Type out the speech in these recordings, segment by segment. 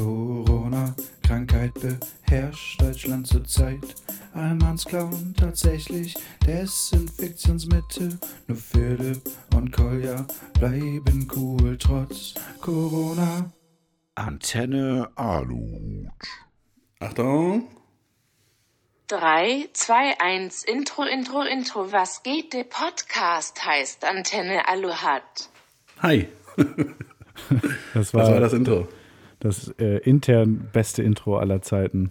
Corona, Krankheit beherrscht Deutschland zurzeit. Allmanns klauen tatsächlich Desinfektionsmittel. Nur Philipp und Kolja bleiben cool trotz Corona. Antenne Aluhut. Achtung. 3, 2, 1, Intro, Intro, Intro. Was geht? Der Podcast heißt Antenne Aluhat. Hi. Das war Das war das Intro. Das äh, intern beste Intro aller Zeiten.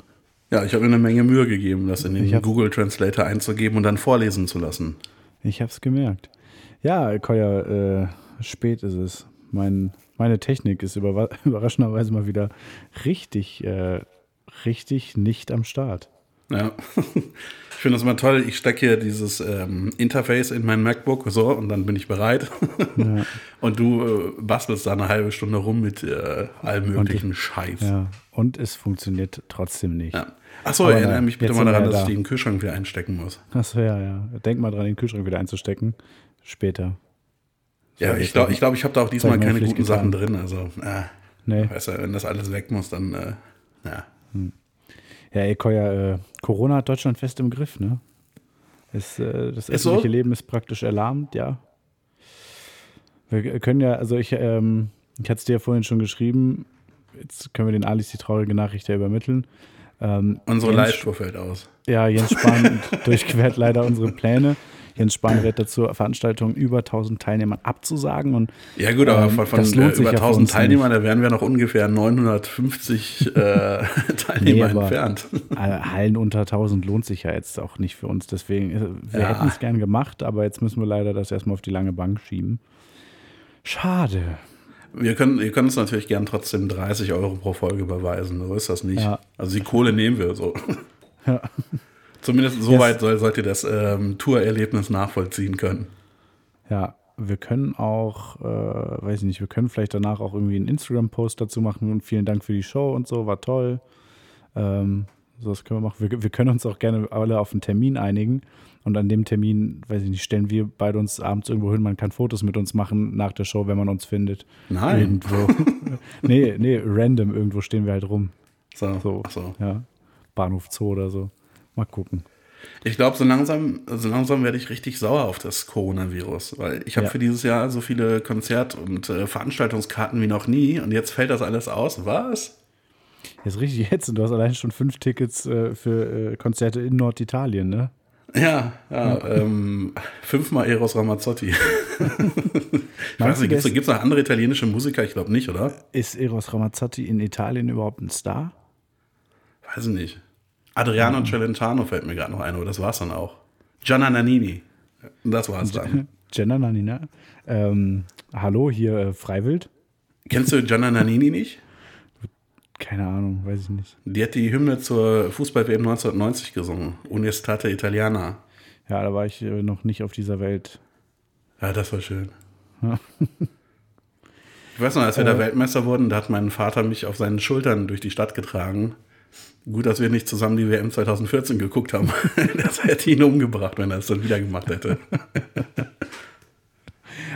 Ja, ich habe mir eine Menge Mühe gegeben, das in den Google Translator einzugeben und dann vorlesen zu lassen. Ich hab's gemerkt. Ja, Koya, äh, spät ist es. Mein, meine Technik ist überra überraschenderweise mal wieder richtig, äh, richtig nicht am Start. Ja. Ich finde das immer toll. Ich stecke hier dieses ähm, Interface in mein MacBook so und dann bin ich bereit. Ja, Und du äh, bastelst da eine halbe Stunde rum mit äh, allem möglichen Scheiß. ja. Und es funktioniert trotzdem nicht. Ja. Achso, erinnere mich bitte mal daran, ja dass da. ich den Kühlschrank wieder einstecken muss. Achso, ja, ja. Denk mal dran, den Kühlschrank wieder einzustecken. Später. Ja, So, ich glaube, ich, glaub, ich habe da auch diesmal ich keine guten Sachen getan. drin. Also, äh, Nee. weißt du, wenn das alles weg muss, dann, äh, ja. Ja, ey, Koya, äh, Corona hat Deutschland fest im Griff, ne? Es, äh, das Ist so? öffentliche Leben ist praktisch erlahmt, ja. Wir können ja, also ich, ähm, ich hatte es dir ja vorhin schon geschrieben, jetzt können wir den Alice die traurige Nachricht ja übermitteln. Ähm, Unsere Live-Tour fällt aus. Ja, Jens Spahn durchquert leider unsere Pläne. Jens Spahn rät dazu, Veranstaltungen über 1000 Teilnehmern abzusagen. Und Ja gut, aber Ähm, von, von äh, über ja für 1000 uns Teilnehmern, da wären wir noch ungefähr 950 äh, Teilnehmer Nee, entfernt. Hallen unter 1000 lohnt sich ja jetzt auch nicht für uns. Deswegen, äh, wir Ja. hätten es gern gemacht, aber jetzt müssen wir leider das erstmal auf die lange Bank schieben. Schade. Wir können, ihr könnt uns natürlich gern trotzdem 30 Euro pro Folge überweisen, so ist das nicht. Ja. Also die Kohle nehmen wir so. Ja. Zumindest so Yes. weit soll, sollt ihr das ähm, Tourerlebnis nachvollziehen können. Ja, wir können auch, äh, weiß ich nicht, wir können vielleicht danach auch irgendwie einen Instagram-Post dazu machen und vielen Dank für die Show und so, war toll. Ähm, so, das können wir machen. Wir, wir können uns auch gerne alle auf einen Termin einigen und an dem Termin, weiß ich nicht, stellen wir beide uns abends irgendwo hin, man kann Fotos mit uns machen nach der Show, wenn man uns findet. Nein. Irgendwo. nee, nee, random, irgendwo stehen wir halt rum. So, So, so. ja. Bahnhof Zoo oder so. Mal gucken. Ich glaube, so langsam, so langsam werde ich richtig sauer auf das Coronavirus, weil ich habe Ja. für dieses Jahr so viele Konzert- und äh, Veranstaltungskarten wie noch nie und jetzt fällt das alles aus. Was? Jetzt richtig jetzt und du hast allein schon fünf Tickets äh, für äh, Konzerte in Norditalien, ne? Ja, ja, Ähm, fünfmal Eros Ramazzotti. ich weiß du, nicht, gibt es noch andere italienische Musiker? Ich glaube nicht, oder? Ist Eros Ramazzotti in Italien überhaupt ein Star? Weiß ich nicht. Adriano Celentano fällt mir gerade noch ein, aber das war's dann auch. Gianna Nannini. Das war's dann. Jenna Nanina. Ähm, hallo, hier äh, Freiwild? Kennst du Gianna Nannini nicht? Keine Ahnung, weiß ich nicht. Die hat die Hymne zur Fußball-WM 1990 gesungen. Unestate Italiana. Ja, da war ich äh, noch nicht auf dieser Welt. Ja, das war schön. Ich weiß noch, als wir da Weltmeister wurden, da hat mein Vater mich auf seinen Schultern durch die Stadt getragen. Gut, dass wir nicht zusammen die WM 2014 geguckt haben. Das hätte ihn umgebracht, wenn er es dann wieder gemacht hätte.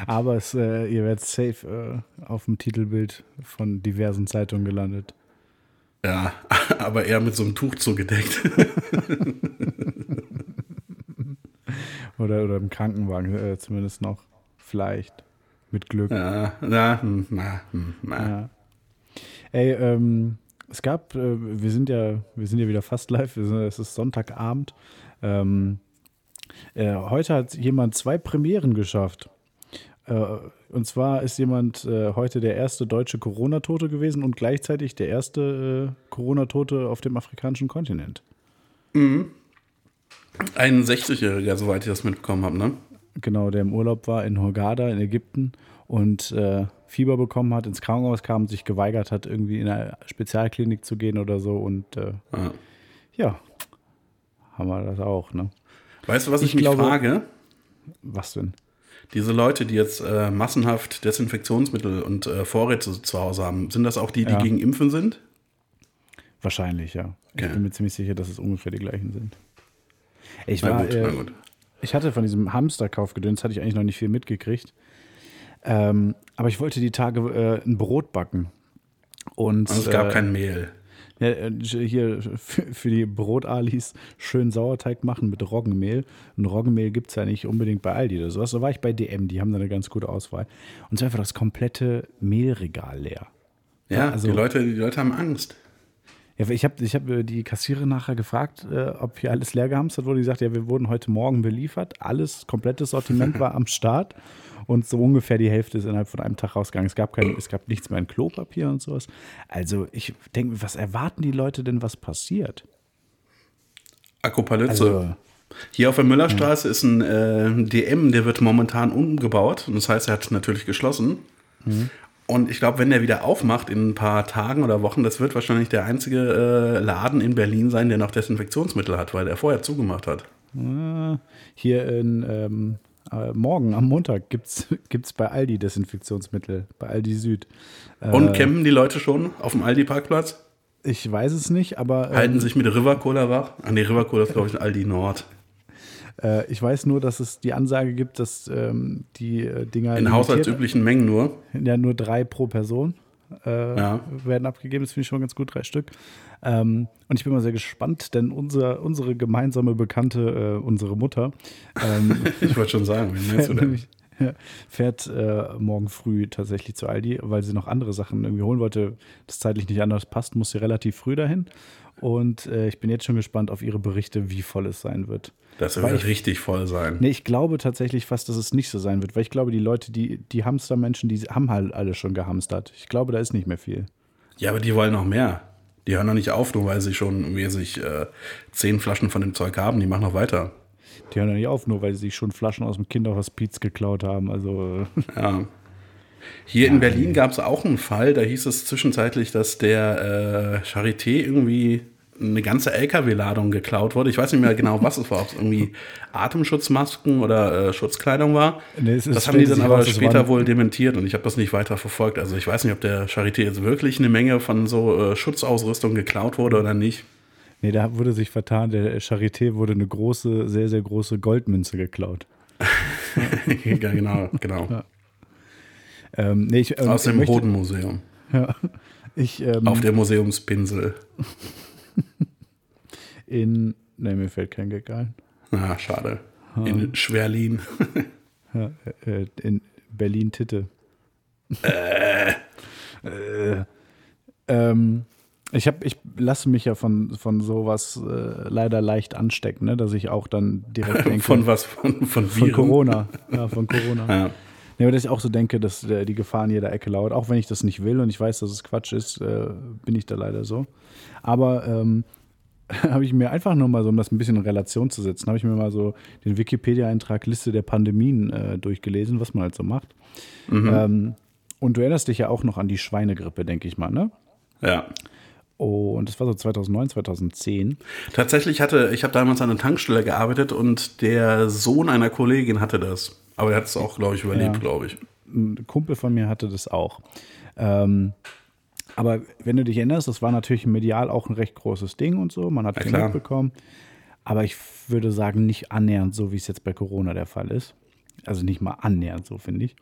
Aber es, äh, ihr werdet safe äh, auf dem Titelbild von diversen Zeitungen gelandet. Ja, aber eher mit so einem Tuch zugedeckt. Oder, oder im Krankenwagen äh, zumindest noch. Vielleicht. Mit Glück. Ja, na, hm, na, hm, na. Ja. Ey, ähm, es gab, äh, wir sind ja, wir sind ja wieder fast live, sind, es ist Sonntagabend. Ähm, äh, heute hat jemand zwei Premieren geschafft. Äh, und zwar ist jemand äh, heute der erste deutsche Corona-Tote gewesen und gleichzeitig der erste äh, Corona-Tote auf dem afrikanischen Kontinent. Ein 60-Jähriger, soweit ich das mitbekommen habe, ne? Genau, der im Urlaub war in Hurghada in Ägypten und äh, Fieber bekommen hat, ins Krankenhaus kam, sich geweigert hat, irgendwie in eine Spezialklinik zu gehen oder so. Und äh, Ja. ja, haben wir das auch, ne? Weißt du, was ich, Ich mich glaube- frage? Was denn? Diese Leute, die jetzt äh, massenhaft Desinfektionsmittel und äh, Vorräte zu Hause haben, sind das auch die, die Ja. gegen Impfen sind? Wahrscheinlich, ja. Okay. Ich bin mir ziemlich sicher, dass es ungefähr die gleichen sind. Ich Na war, gut, äh, na gut. Ich hatte von diesem Hamsterkaufgedöns, hatte ich eigentlich noch nicht viel mitgekriegt. Ähm, aber ich wollte die Tage äh, ein Brot backen. Und Also es gab äh, kein Mehl. ja, äh, hier für, für die Brotalis schön Sauerteig machen mit Roggenmehl. Und Roggenmehl gibt es ja nicht unbedingt bei Aldi oder sowas. Da war ich bei DM, die haben da eine ganz gute Auswahl. Und so einfach das komplette Mehlregal leer. Ja, also- die, Leute, die Leute haben Angst. Ja, ich habe ich hab äh, die Kassiererin nachher gefragt, äh, ob hier alles leer gehamstert wurde. Die sagt, ja, wir wurden heute Morgen beliefert. Alles, komplettes Sortiment war am Start. Und so ungefähr die Hälfte ist innerhalb von einem Tag rausgegangen. Es gab, kein, es gab nichts mehr in Klopapier und sowas. Also ich denke, was erwarten die Leute denn, was passiert? Akropalytze. Also, Hier auf der Müllerstraße ist ein äh, DM, der wird momentan umgebaut. Und das heißt, er hat natürlich geschlossen. Und ich glaube, wenn der wieder aufmacht in ein paar Tagen oder Wochen, das wird wahrscheinlich der einzige äh, Laden in Berlin sein, der noch Desinfektionsmittel hat, weil er vorher zugemacht hat. äh, hier in, ähm, äh, morgen am Montag gibt es bei Aldi Desinfektionsmittel, bei Aldi Süd. Und campen die Leute schon auf dem Aldi-Parkplatz? Ich weiß es nicht, aber ähm, Halten sich mit River Cola wach? Ach nee, River Cola ist, glaube ich, ein Aldi Nord. Äh, ich weiß nur, dass es die Ansage gibt, dass ähm, die äh, Dinger In haushaltsüblichen Mengen nur. Ja, nur drei pro Person äh, Ja. werden abgegeben. Das finde ich schon ganz gut, drei Stück. Ähm, und ich bin mal sehr gespannt, denn unser, unsere gemeinsame Bekannte, äh, unsere Mutter, ähm, Ich wollte schon sagen, wen meinst du fährt, denn? fährt äh, morgen früh tatsächlich zu Aldi, weil sie noch andere Sachen irgendwie holen wollte. Das zeitlich nicht anders passt, muss sie relativ früh dahin. Und äh, ich bin jetzt schon gespannt auf ihre Berichte, wie voll es sein wird. Das wird ich- richtig voll sein. Nee, ich glaube tatsächlich fast, dass es nicht so sein wird, weil ich glaube, die Leute, die, die Hamstermenschen, die haben halt alle schon gehamstert. Ich glaube, da ist nicht mehr viel. Ja, aber die wollen noch mehr. Die hören noch nicht auf, nur weil sie schon sich äh, zehn Flaschen von dem Zeug haben. Die machen noch weiter. Die hören ja nicht auf, nur weil sie sich schon Flaschen aus dem Kinderhospiz geklaut haben. Also, äh, Ja. Hier in Berlin gab es auch einen Fall, da hieß es zwischenzeitlich, dass der äh, Charité irgendwie eine ganze LKW-Ladung geklaut wurde. Ich weiß nicht mehr genau, was es war, ob es irgendwie Atemschutzmasken oder äh, Schutzkleidung war. Nee, es ist- das haben die dann aber später waren- wohl dementiert und ich habe das nicht weiter verfolgt. Also ich weiß nicht, ob der Charité jetzt wirklich eine Menge von so äh, Schutzausrüstung geklaut wurde oder nicht. nee, da wurde sich vertan. Der Charité wurde eine große, sehr, sehr große Goldmünze geklaut. ja, genau, genau. Ähm, nee, ich, ähm, Aus dem Hodenmuseum. Ja, ich, ähm, Auf der Museumspinsel. in, nee, mir fällt kein Gag ein. Ah, schade. In Schwerlin. Ja, äh, in Berlin-Titte. Äh. Ähm, ich, hab, ich lasse mich ja von, von sowas äh, leider leicht anstecken, ne? dass ich auch dann direkt denke, Von was? Von, von von Viren? Corona. Ja, von Corona. Ja. Nee, aber dass ich auch so denke, dass die Gefahr in jeder Ecke lauert. Auch wenn ich das nicht will und ich weiß, dass es Quatsch ist, äh, bin ich da leider so. Aber ähm, habe ich mir einfach nur mal so, um das ein bisschen in Relation zu setzen, habe ich mir mal so den Wikipedia-Eintrag Liste der Pandemien äh, durchgelesen, was man halt so macht. Ähm, und du erinnerst dich ja auch noch an die Schweinegrippe, denke ich mal, ne? ja. Und das war so 2009, 2010. Tatsächlich hatte, ich habe damals an einer Tankstelle gearbeitet und der Sohn einer Kollegin hatte das. Aber er hat es auch, glaube ich, überlebt, Ja. glaube ich. ein Kumpel von mir hatte das auch. Ähm, aber wenn du dich erinnerst, das war natürlich medial auch ein recht großes Ding und so. Man hat Ja, viel klar. mitbekommen. Aber ich würde sagen, nicht annähernd so, wie es jetzt bei Corona der Fall ist. Also nicht mal annähernd so, finde ich.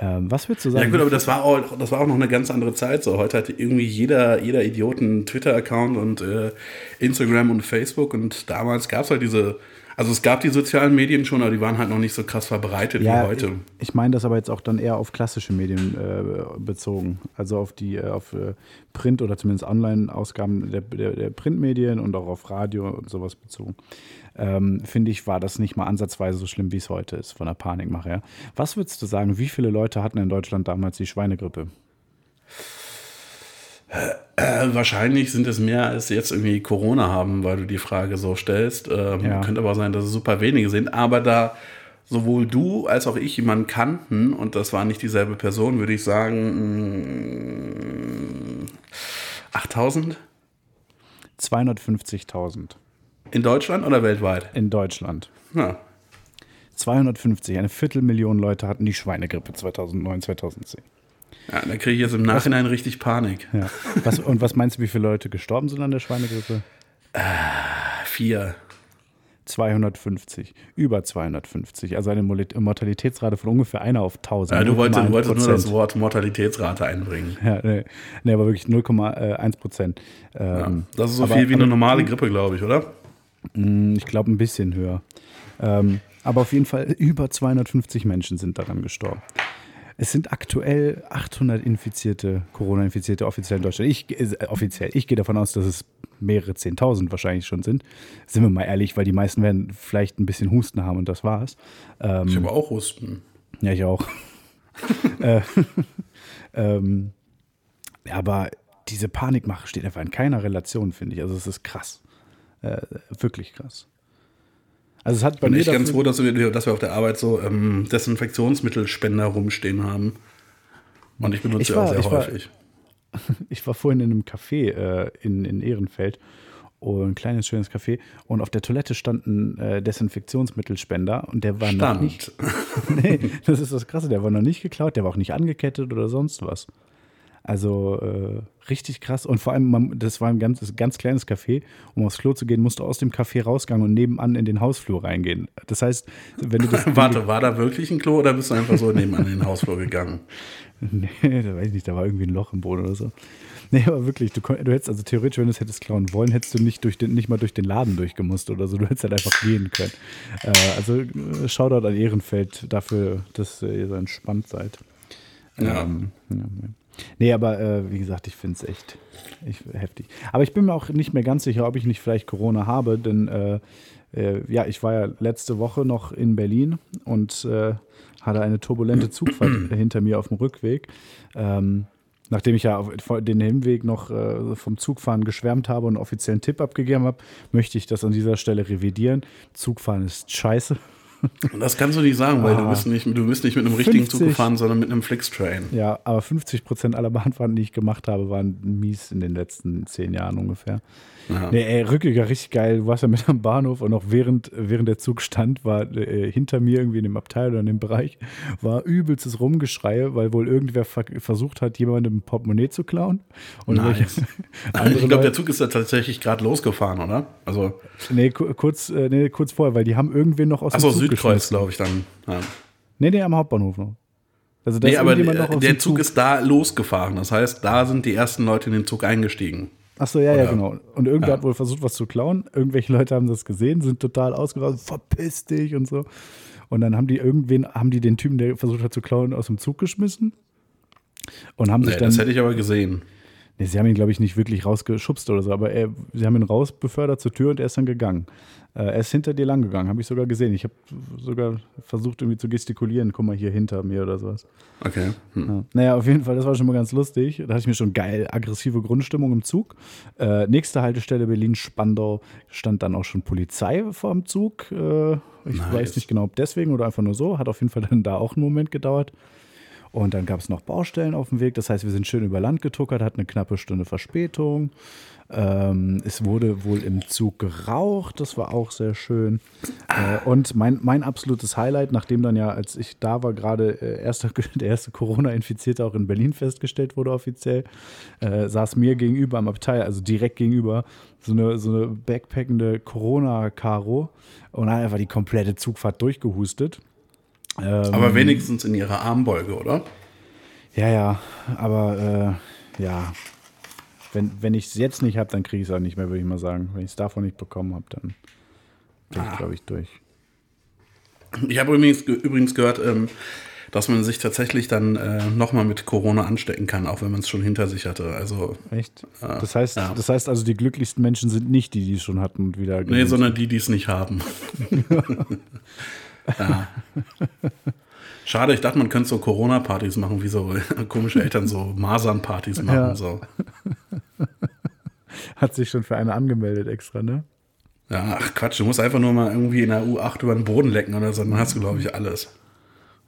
Ähm, was würdest du Ja sagen? gut, aber das war auch, das war auch noch eine ganz andere Zeit. So heute hat irgendwie jeder, jeder Idiot einen Twitter-Account und äh, Instagram und Facebook und damals gab es halt diese, also es gab die sozialen Medien schon, aber die waren halt noch nicht so krass verbreitet ja, wie heute. ich meine das aber jetzt auch dann eher auf klassische Medien äh, bezogen. Also auf die, äh, auf äh, Print- oder zumindest Online-Ausgaben der, der, der Printmedien und auch auf Radio und sowas bezogen. Ähm, Finde ich, war das nicht mal ansatzweise so schlimm, wie es heute ist, von der Panikmache her. Was würdest du sagen, wie viele Leute hatten in Deutschland damals die Schweinegrippe? Äh, wahrscheinlich sind es mehr als jetzt irgendwie Corona haben, weil du die Frage so stellst. Ähm, Ja. Könnte aber sein, dass es super wenige sind. Aber da sowohl du als auch ich jemanden kannten und das war nicht dieselbe Person, würde ich sagen mh, 8000 250.000 in Deutschland oder weltweit? in Deutschland. Ja. 250, eine Viertelmillion Leute hatten die Schweinegrippe 2009, 2010. Ja, da kriege ich jetzt im Nachhinein richtig Panik. Ja. Was, und was meinst du, wie viele Leute gestorben sind an der Schweinegrippe? Vier. 250, über 250. Also eine Mortalitätsrate von ungefähr einer auf 1000. Ja, du wolltest, du 0,1%. wolltest nur das Wort Mortalitätsrate einbringen. Ja, nee, nee, aber wirklich 0,1 Prozent. Ja. Ähm, Das ist so aber- viel wie aber- eine normale Grippe, glaube ich, oder? Mm, Ich glaube, ein bisschen höher. Ähm, aber auf jeden Fall über 250 Menschen sind daran gestorben. Es sind aktuell 800 Infizierte, Corona-Infizierte offiziell in Deutschland. Ich, äh, offiziell. Ich gehe davon aus, dass es mehrere 10.000 wahrscheinlich schon sind. Sind wir mal ehrlich, weil die meisten werden vielleicht ein bisschen Husten haben und das war's. Ähm, Ich habe auch Husten. ja, ich auch. äh, ähm, aber diese Panikmache steht einfach in keiner Relation, finde ich. Also es ist krass. Äh, wirklich krass. Also es hat bei Bin mir ich ganz froh, dass wir, dass wir auf der Arbeit so ähm, Desinfektionsmittelspender rumstehen haben. Und ich benutze Ich war- auch sehr ich war- häufig. ich war vorhin in einem Café äh, in, in Ehrenfeld. Oh, ein kleines, schönes Café. Und auf der Toilette stand ein äh, Desinfektionsmittelspender und der war noch Stand. nicht. nee, das ist das Krasse. Der war noch nicht geklaut, der war auch nicht angekettet oder sonst was. Also äh, richtig krass. Und vor allem, man, das war ein ganz, ganz kleines Café. Um aufs Klo zu gehen, musst du aus dem Café rausgehen und nebenan in den Hausflur reingehen. Das heißt, wenn du das. Warte, war da wirklich ein Klo oder bist du einfach so nebenan in den Hausflur gegangen? Nee, da weiß ich nicht, da war irgendwie ein Loch im Boden oder so. Nee, aber wirklich, du, du hättest also theoretisch, wenn du es hättest klauen wollen, hättest du nicht, durch den, nicht mal durch den Laden durchgemusst oder so. Du hättest halt einfach gehen können. Äh, also äh, Shoutout an Ehrenfeld dafür, dass äh, ihr so entspannt seid. Ja. Ähm, ja, ja. Nee, aber äh, wie gesagt, ich finde es echt ich, heftig. Aber ich bin mir auch nicht mehr ganz sicher, ob ich nicht vielleicht Corona habe, denn äh, äh, ja, ich war ja letzte Woche noch in Berlin und äh, hatte eine turbulente Zugfahrt hinter mir auf dem Rückweg. Ähm, nachdem ich ja auf den Hinweg noch äh, vom Zugfahren geschwärmt habe und einen offiziellen Tipp abgegeben habe, möchte ich das an dieser Stelle revidieren. Zugfahren ist scheiße. Und das kannst du nicht sagen, weil du Ah. bist nicht, du bist nicht mit einem richtigen 50. Zug gefahren, sondern mit einem Flixtrain. Ja, aber 50 Prozent aller Bahnfahrten, die ich gemacht habe, waren mies in den letzten zehn Jahren ungefähr. Ja. Nee, ey, Rückiger richtig geil. Du warst ja mit am Bahnhof und auch während, während der Zug stand, war äh, hinter mir irgendwie in dem Abteil oder in dem Bereich, war übelstes Rumgeschreie, weil wohl irgendwer ver versucht hat, jemandem ein Portemonnaie zu klauen. Und Nice. Ich glaube, der Zug ist da tatsächlich gerade losgefahren, oder? Also, nee, ku- kurz, äh, nee, kurz vorher, weil die haben irgendwen noch aus achso, dem Zug Südkreuz, geschmissen. glaube ich dann. Ja. Nee, nee, am Hauptbahnhof noch. Also, Nee, aber der, dem Zug ist da losgefahren. Das heißt, da sind die ersten Leute in den Zug eingestiegen. Ach so, ja, ja, Oder- genau. Und irgendwer Ja. hat wohl versucht, was zu klauen. Irgendwelche Leute haben das gesehen, sind total ausgerastet, verpiss dich und so. Und dann haben die irgendwen, haben die den Typen, der versucht hat zu klauen, aus dem Zug geschmissen. Und haben sich Nee, dann. das hätte ich aber gesehen. Nee, sie haben ihn, glaube ich, nicht wirklich rausgeschubst oder so, aber er, sie haben ihn rausbefördert zur Tür und er ist dann gegangen. Äh, er ist hinter dir lang gegangen, habe ich sogar gesehen. Ich habe sogar versucht, irgendwie zu gestikulieren, guck mal hier hinter mir oder sowas. Okay. Hm. Ja. Naja, auf jeden Fall, das war schon mal ganz lustig. Da hatte ich mir schon geil aggressive Grundstimmung im Zug. Äh, nächste Haltestelle Berlin-Spandau stand dann auch schon Polizei vor dem Zug. Äh, ich Nice. weiß nicht genau, ob deswegen oder einfach nur so. Hat auf jeden Fall dann da auch einen Moment gedauert. Und dann gab es noch Baustellen auf dem Weg. Das heißt, wir sind schön über Land getuckert, hatten eine knappe Stunde Verspätung. Ähm, es wurde wohl im Zug geraucht, das war auch sehr schön. Äh, und mein, mein absolutes Highlight, nachdem dann ja, als ich da war, gerade äh, erster, der erste Corona-Infizierte auch in Berlin festgestellt wurde offiziell, äh, saß mir gegenüber am Abteil, also direkt gegenüber, so eine, so eine backpackende Corona-Karo und hat einfach die komplette Zugfahrt durchgehustet. Ähm, Aber wenigstens in ihrer Armbeuge, oder? ja, ja, aber äh, ja, wenn, wenn ich es jetzt nicht habe, dann kriege ich es auch nicht mehr, würde ich mal sagen. Wenn ich es davon nicht bekommen habe, dann bin ich, glaube ich, durch. Ich habe übrigens, übrigens gehört, ähm, dass man sich tatsächlich dann äh, nochmal mit Corona anstecken kann, auch wenn man es schon hinter sich hatte. Also, Echt? Das heißt, ja. das heißt also, die glücklichsten Menschen sind nicht die, die es schon hatten und wieder. nee, sondern die, die es nicht haben. ja. Schade, ich dachte, man könnte so Corona-Partys machen, wie so komische Eltern so Masern-Partys machen. Ja. So. Hat sich schon für eine angemeldet extra, ne? Ja, ach Quatsch, du musst einfach nur mal irgendwie in der U8 über den Boden lecken oder so, dann hast du, glaube ich, alles.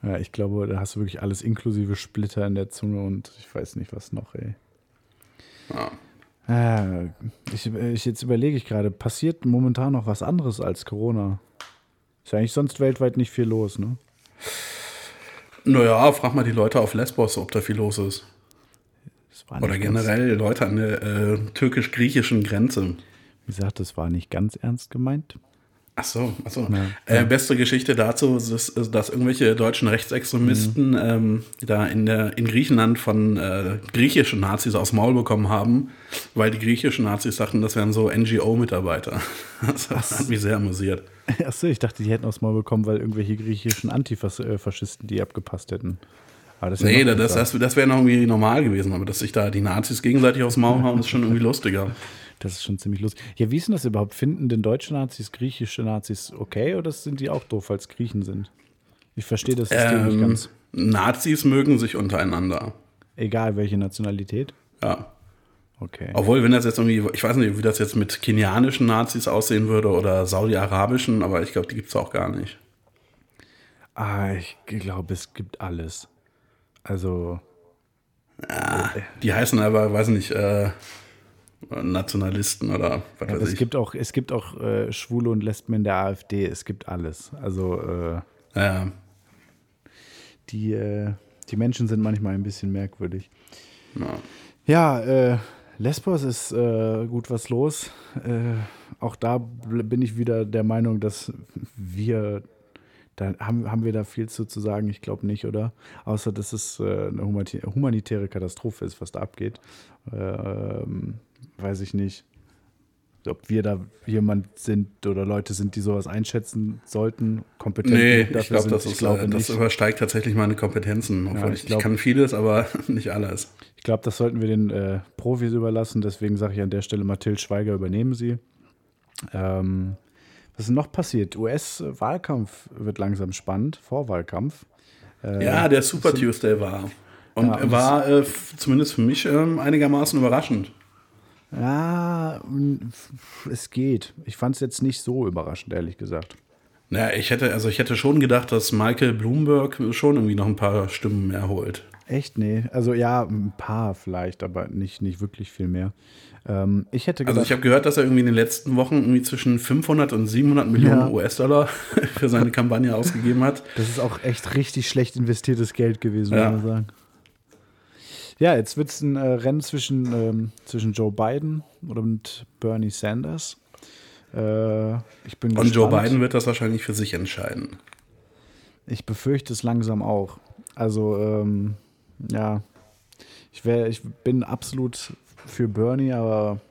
Ja, ich glaube, da hast du wirklich alles inklusive Splitter in der Zunge und ich weiß nicht, was noch, ey. Ja. Ah, ich, ich, jetzt überlege ich gerade, passiert momentan noch was anderes als Corona? Ist ja eigentlich sonst weltweit nicht viel los, ne? Naja, frag mal die Leute auf Lesbos, ob da viel los ist. Oder generell Leute an der äh, türkisch-griechischen Grenze. Wie gesagt, das war nicht ganz ernst gemeint. Ach so, ach so. Äh, beste Geschichte dazu ist, ist, dass irgendwelche deutschen Rechtsextremisten ähm, da in, der, in Griechenland von äh, griechischen Nazis aufs Maul bekommen haben, weil die griechischen Nazis sagten, das wären so NGO-Mitarbeiter. Das hat mich sehr amüsiert. Achso, ich dachte, die hätten aufs Maul bekommen, weil irgendwelche griechischen Antifaschisten die abgepasst hätten. Aber das ja nee, das, das, das wäre noch irgendwie normal gewesen, aber dass sich da die Nazis gegenseitig aufs Maul hauen, ist schon irgendwie lustiger. Das ist schon ziemlich lustig. Ja, wie ist denn das überhaupt? Finden denn deutsche Nazis griechische Nazis okay oder sind die auch doof, weil es Griechen sind? Ich verstehe das System nicht Ähm, ganz. Nazis mögen sich untereinander. Egal welche Nationalität. Ja. Okay. Obwohl, wenn das jetzt irgendwie, ich weiß nicht, wie das jetzt mit kenianischen Nazis aussehen würde oder saudi-arabischen, aber ich glaube, die gibt es auch gar nicht. Ah, ich glaube, es gibt alles. Also, Die heißen aber, weiß nicht, äh, Nationalisten oder was ja, weiß es ich. gibt auch, es gibt auch äh, Schwule und Lesben in der AfD. Es gibt alles. Also, äh, ja, die, äh, die Menschen sind manchmal ein bisschen merkwürdig. ja. Ja, äh, Lesbos ist äh, gut was los. Äh, auch da bin ich wieder der Meinung, dass wir, da haben, haben wir da viel zu, zu sagen. Ich glaube nicht, oder? Außer, dass es eine humanitä- humanitäre Katastrophe ist, was da abgeht. Ähm, weiß ich nicht, ob wir da jemand sind oder Leute sind, die sowas einschätzen sollten, kompetent Nee, genug ich glaube, sind. das, ist, äh, das nicht. übersteigt tatsächlich meine Kompetenzen. Obwohl ich ich, glaub- ich kann vieles, aber nicht alles. Ich glaube, das sollten wir den äh, Profis überlassen. Deswegen sage ich an der Stelle, Mathilde Schweiger, übernehmen Sie. Ähm, was ist noch passiert? US-Wahlkampf wird langsam spannend, Vorwahlkampf. Äh, Ja, der Super Tuesday war. Und Ja, war äh, zumindest für mich ähm, einigermaßen überraschend. Ja, es geht. Ich fand es jetzt nicht so überraschend, ehrlich gesagt. Naja, ich hätte, also ich hätte schon gedacht, dass Michael Bloomberg schon irgendwie noch ein paar Stimmen mehr holt. Echt? Nee. Also ja, ein paar vielleicht, aber nicht, nicht wirklich viel mehr. Ähm, ich hätte Also gedacht, ich habe gehört, dass er irgendwie in den letzten Wochen irgendwie zwischen 500 und 700 Millionen Ja. US-Dollar für seine Kampagne ausgegeben hat. Das ist auch echt richtig schlecht investiertes Geld gewesen, Ja. muss man sagen. Ja, jetzt wird es ein äh, Rennen zwischen, ähm, zwischen Joe Biden und Bernie Sanders. Äh, ich bin Und Joe gespannt. Biden wird das wahrscheinlich für sich entscheiden. Ich befürchte es langsam auch. Also, ähm, ja, ich, wär, ich bin absolut für Bernie, aber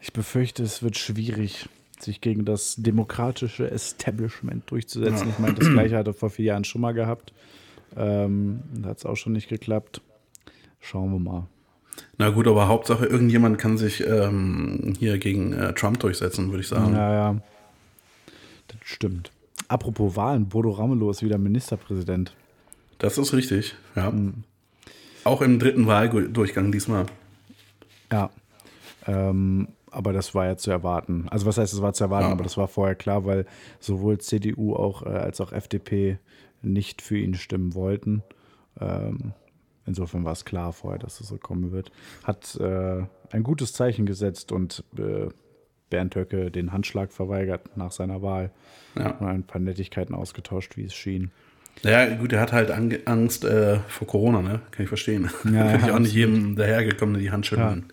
ich befürchte, es wird schwierig, sich gegen das demokratische Establishment durchzusetzen. Ja. Ich meine, das gleiche hat er vor vier Jahren schon mal gehabt. Ähm, da hat es auch schon nicht geklappt. Schauen wir mal. Na gut, aber Hauptsache, irgendjemand kann sich ähm, hier gegen äh, Trump durchsetzen, würde ich sagen. Ja, ja. Das stimmt. Apropos Wahlen, Bodo Ramelow ist wieder Ministerpräsident. Das ist richtig, ja. Hm. Auch im dritten Wahldurchgang diesmal. Ja. Ähm, aber das war ja zu erwarten. Also was heißt, es war zu erwarten, Ja. aber das war vorher klar, weil sowohl CDU auch, äh, als auch FDP nicht für ihn stimmen wollten. Ähm, insofern war es klar vorher, dass es so kommen wird. Hat äh, ein gutes Zeichen gesetzt und äh, Bernd Höcke den Handschlag verweigert nach seiner Wahl. Ja. Und ein paar Nettigkeiten ausgetauscht, wie es schien. Ja, gut, er hat halt Angst äh, vor Corona, ne? Kann ich verstehen. Ja, Kann ich ja, auch nicht jedem dahergekommenen die Hand schütteln.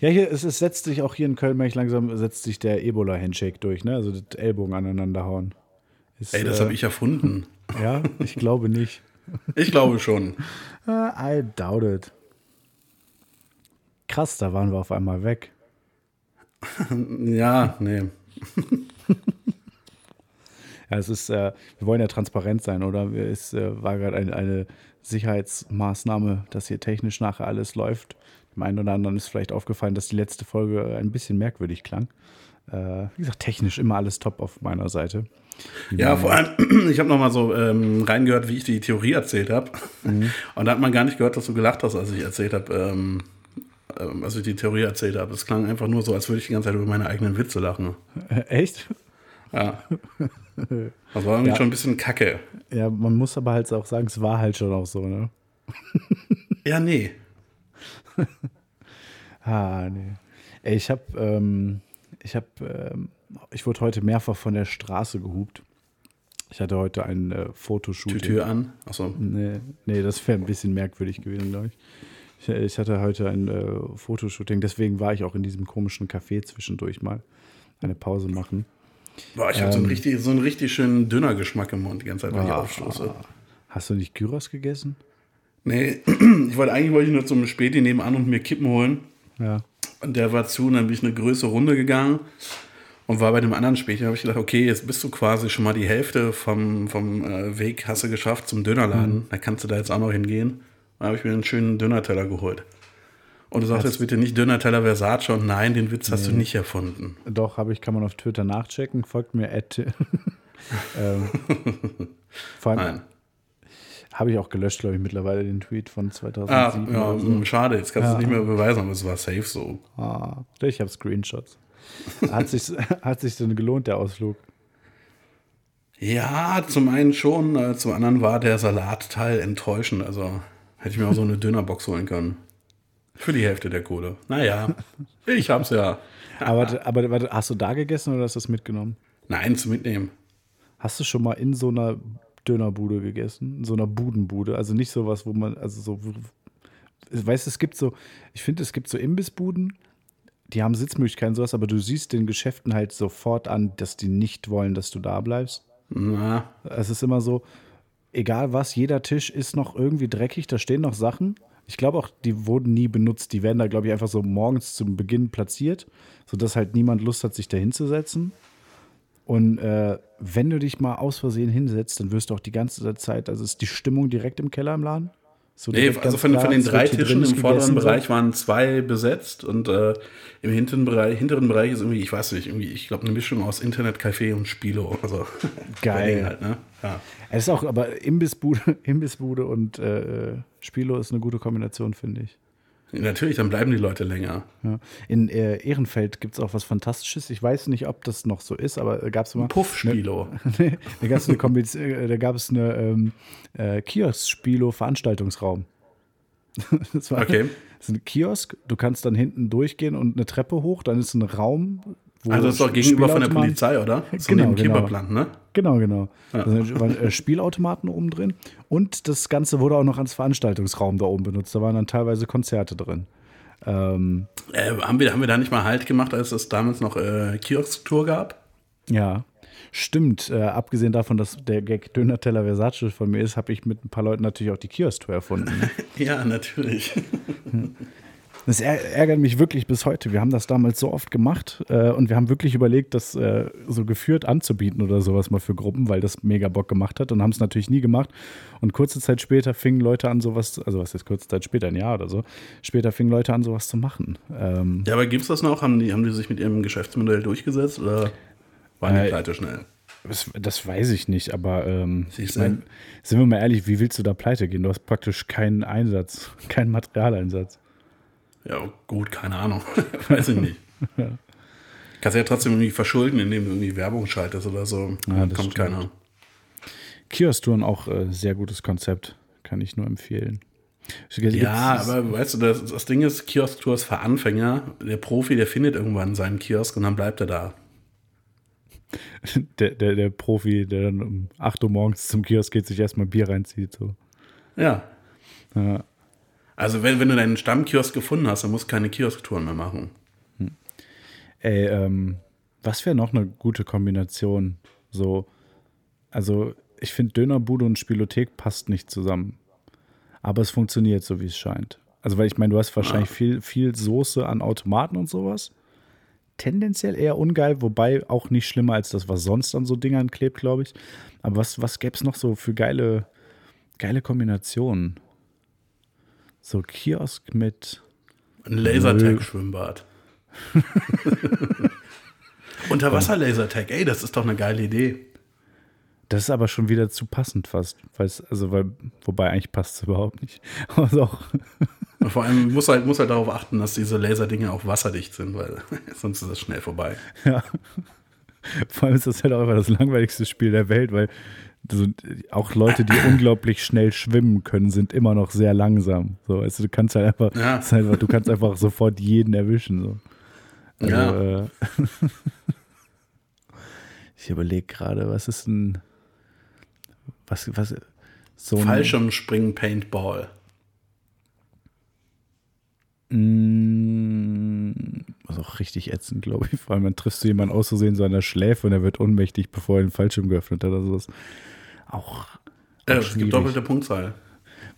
Ja, hier, es, es setzt sich auch hier in Köln, merke ich langsam, setzt sich der Ebola-Handshake durch, ne? Also das Ellbogen aneinander hauen. Ist, Ey, das äh, habe ich erfunden. Ja, ich glaube nicht. Ich glaube schon. I doubt it. Krass, da waren wir auf einmal weg. Ja, nee. Ja, es ist, äh, wir wollen ja transparent sein, oder? Es äh, war gerade ein, eine Sicherheitsmaßnahme, dass hier technisch nachher alles läuft. Dem einen oder anderen ist vielleicht aufgefallen, dass die letzte Folge ein bisschen merkwürdig klang. Äh, wie gesagt, technisch immer alles top auf meiner Seite. Ja, vor allem, ich habe noch mal so ähm, reingehört, wie ich die Theorie erzählt habe. Mhm. Und da hat man gar nicht gehört, dass du gelacht hast, als ich erzählt habe, ähm, ähm, als ich die Theorie erzählt habe. Es klang einfach nur so, als würde ich die ganze Zeit über meine eigenen Witze lachen. Äh, echt? Ja. Das war irgendwie Ja. schon ein bisschen kacke. Ja, man muss aber halt auch sagen, es war halt schon auch so, ne? Ja, nee. Ah, nee. Ey, ich hab, ähm, ich hab, ähm, ich wurde heute mehrfach von der Straße gehupt. Ich hatte heute ein äh, Fotoshooting. Tür, Tür an. Achso. Nee, nee das wäre ein bisschen merkwürdig gewesen, glaube ich. ich. Ich hatte heute ein äh, Fotoshooting, deswegen war ich auch in diesem komischen Café zwischendurch mal. eine Pause machen. Boah, ich habe so, einen richtig, so einen richtig schönen Dönergeschmack im Mund die ganze Zeit, wenn ich aufstoße. Hast du nicht Gyros gegessen? Nee, ich wollte eigentlich wollte ich nur zum Späti nebenan und mir Kippen holen. Ja. Und der war zu und dann bin ich eine größere Runde gegangen und war bei dem anderen. Da habe ich gedacht, okay, jetzt bist du quasi schon mal die Hälfte vom, vom äh, Weg hast du geschafft zum Dönerladen. Da kannst du da jetzt auch noch hingehen. Dann habe ich mir einen schönen Dönerteller geholt. Und du sagst jetzt bitte nicht Dönerteller Versace und nein, den Witz hast du nicht erfunden. Doch, habe ich, kann man auf Twitter nachchecken. Folgt mir at. ähm, vor allem Nein. habe ich auch gelöscht, glaube ich, mittlerweile den Tweet von 2007. Ah, ja, so. schade, jetzt kannst du Ja. es nicht mehr beweisen, aber es war safe so. Ah, ich habe Screenshots. Hat sich, hat sich denn gelohnt, der Ausflug? Ja, zum einen schon, äh, zum anderen war der Salatteil enttäuschend. Also hätte ich mir auch so eine Dönerbox holen können. Für die Hälfte der Kohle. Naja, ich hab's ja. Aber, aber warte, hast du da gegessen oder hast du das mitgenommen? Nein, zum Mitnehmen. Hast du schon mal in so einer Dönerbude gegessen? In so einer Budenbude? Also nicht sowas, wo man, also so, weißt du, es gibt so, ich finde, es gibt so Imbissbuden, die haben Sitzmöglichkeiten, sowas, aber du siehst den Geschäften halt sofort an, dass die nicht wollen, dass du da bleibst. Na, Es ist immer so, egal was, jeder Tisch ist noch irgendwie dreckig, da stehen noch Sachen. Ich glaube auch, die wurden nie benutzt. Die werden da, glaube ich, einfach so morgens zum Beginn platziert, sodass halt niemand Lust hat, sich da hinzusetzen. Und äh, wenn du dich mal aus Versehen hinsetzt, dann wirst du auch die ganze Zeit, also ist die Stimmung direkt im Keller im Laden? So nee, also von, klar, von den drei Tischen im vorderen so. Bereich waren zwei besetzt und äh, im hinteren Bereich, hinteren Bereich ist irgendwie, ich weiß nicht, irgendwie, ich glaube, eine Mischung aus Internetcafé und Spilo. Also, Geil. Ding Halt, ne? ja. Es ist auch, aber Imbissbude, Imbissbude und äh, Spilo ist eine gute Kombination, finde ich. Natürlich, dann bleiben die Leute länger. Ja. In äh, Ehrenfeld gibt es auch was Fantastisches. Ich weiß nicht, ob das noch so ist, aber äh, gab es immer. Puff-Spilo. Nee, da gab es eine, Kombiz- äh, da gab es eine ähm, äh, Kiosk-Spilo-Veranstaltungsraum. Das war Okay. das ist ein Kiosk, du kannst dann hinten durchgehen und eine Treppe hoch, dann ist ein Raum, Also das ist doch gegenüber von der Polizei, oder? So Genau, genau. Ne? Genau, genau. Da sind- waren äh, Spielautomaten oben drin und das Ganze wurde auch noch als Veranstaltungsraum da oben benutzt. Da waren dann teilweise Konzerte drin. Ähm, Äh, haben, wir, haben wir da nicht mal Halt gemacht, als es damals noch äh, Kiosk-Tour gab? Ja, stimmt. Äh, abgesehen davon, dass der Gag Döner-Teller Versace von mir ist, habe ich mit ein paar Leuten natürlich auch die Kiosk-Tour erfunden. ne? Ja, natürlich. Das är- ärgert mich wirklich bis heute. Wir haben das damals so oft gemacht äh, und wir haben wirklich überlegt, das äh, so geführt anzubieten oder sowas mal für Gruppen, weil das mega Bock gemacht hat und haben es natürlich nie gemacht. Und kurze Zeit später fingen Leute an, sowas, also was ist kurze Zeit später, ein Jahr oder so, später fingen Leute an, sowas zu machen. Ähm, Ja, aber gibt's das noch? Haben die, haben die sich mit ihrem Geschäftsmodell durchgesetzt oder waren die Äh, pleite schnell? das, das weiß ich nicht, aber ähm, ich mein, sind wir mal ehrlich, wie willst du da pleite gehen? Du hast praktisch keinen Einsatz, keinen Materialeinsatz. Ja, gut, keine Ahnung. Weiß ich nicht. Kannst ja trotzdem irgendwie verschulden, indem du irgendwie Werbung schaltest oder so. Ja, kommt stimmt. keiner. Kiosk-Touren auch äh, sehr gutes Konzept, kann ich nur empfehlen. Ja, aber weißt du, das, das Ding ist, Kiosk-Tour ist für Anfänger. Der Profi, der findet irgendwann seinen Kiosk und dann bleibt er da. der, der, der Profi, der dann um 8 Uhr morgens zum Kiosk geht, sich erstmal Bier reinzieht. So. Ja. Ja. Also wenn, wenn du deinen Stammkiosk gefunden hast, dann musst du keine Kiosk-Touren mehr machen. Ey, ähm, was wäre noch eine gute Kombination? So, also ich finde Dönerbude und Spielothek passt nicht zusammen. Aber es funktioniert so, wie es scheint. Also, weil ich meine, du hast wahrscheinlich viel, viel Soße an Automaten und sowas. Tendenziell eher ungeil, wobei auch nicht schlimmer als das, was sonst an so Dingern klebt, glaube ich. Aber was, was gäbe es noch so für geile, geile Kombinationen? So Kiosk mit. Ein Lasertag-Schwimmbad. Unterwasser-Lasertag, ey, das ist doch eine geile Idee. Das ist aber schon wieder zu passend fast. Weil's, also, weil, wobei eigentlich passt es überhaupt nicht. Aber auch, vor allem muss halt, muss halt darauf achten, dass diese Laserdinge auch wasserdicht sind, weil sonst ist das schnell vorbei. ja. Vor allem ist das halt auch einfach das langweiligste Spiel der Welt, weil so, auch Leute, die unglaublich schnell schwimmen können, sind immer noch sehr langsam. So, also du kannst halt einfach, Ja. einfach- du kannst einfach sofort jeden erwischen. So. Also, Ja. äh, ich überlege gerade, was ist ein was, was so ein Fallschirmspringen Paintball. Mm, so auch richtig ätzend, glaube ich. Vor allem, man triffst du jemanden auszusehen so an der Schläfe und er wird ohnmächtig, bevor er den Fallschirm geöffnet hat oder sowas. Auch. Äh, auch es gibt doppelte Punktzahl.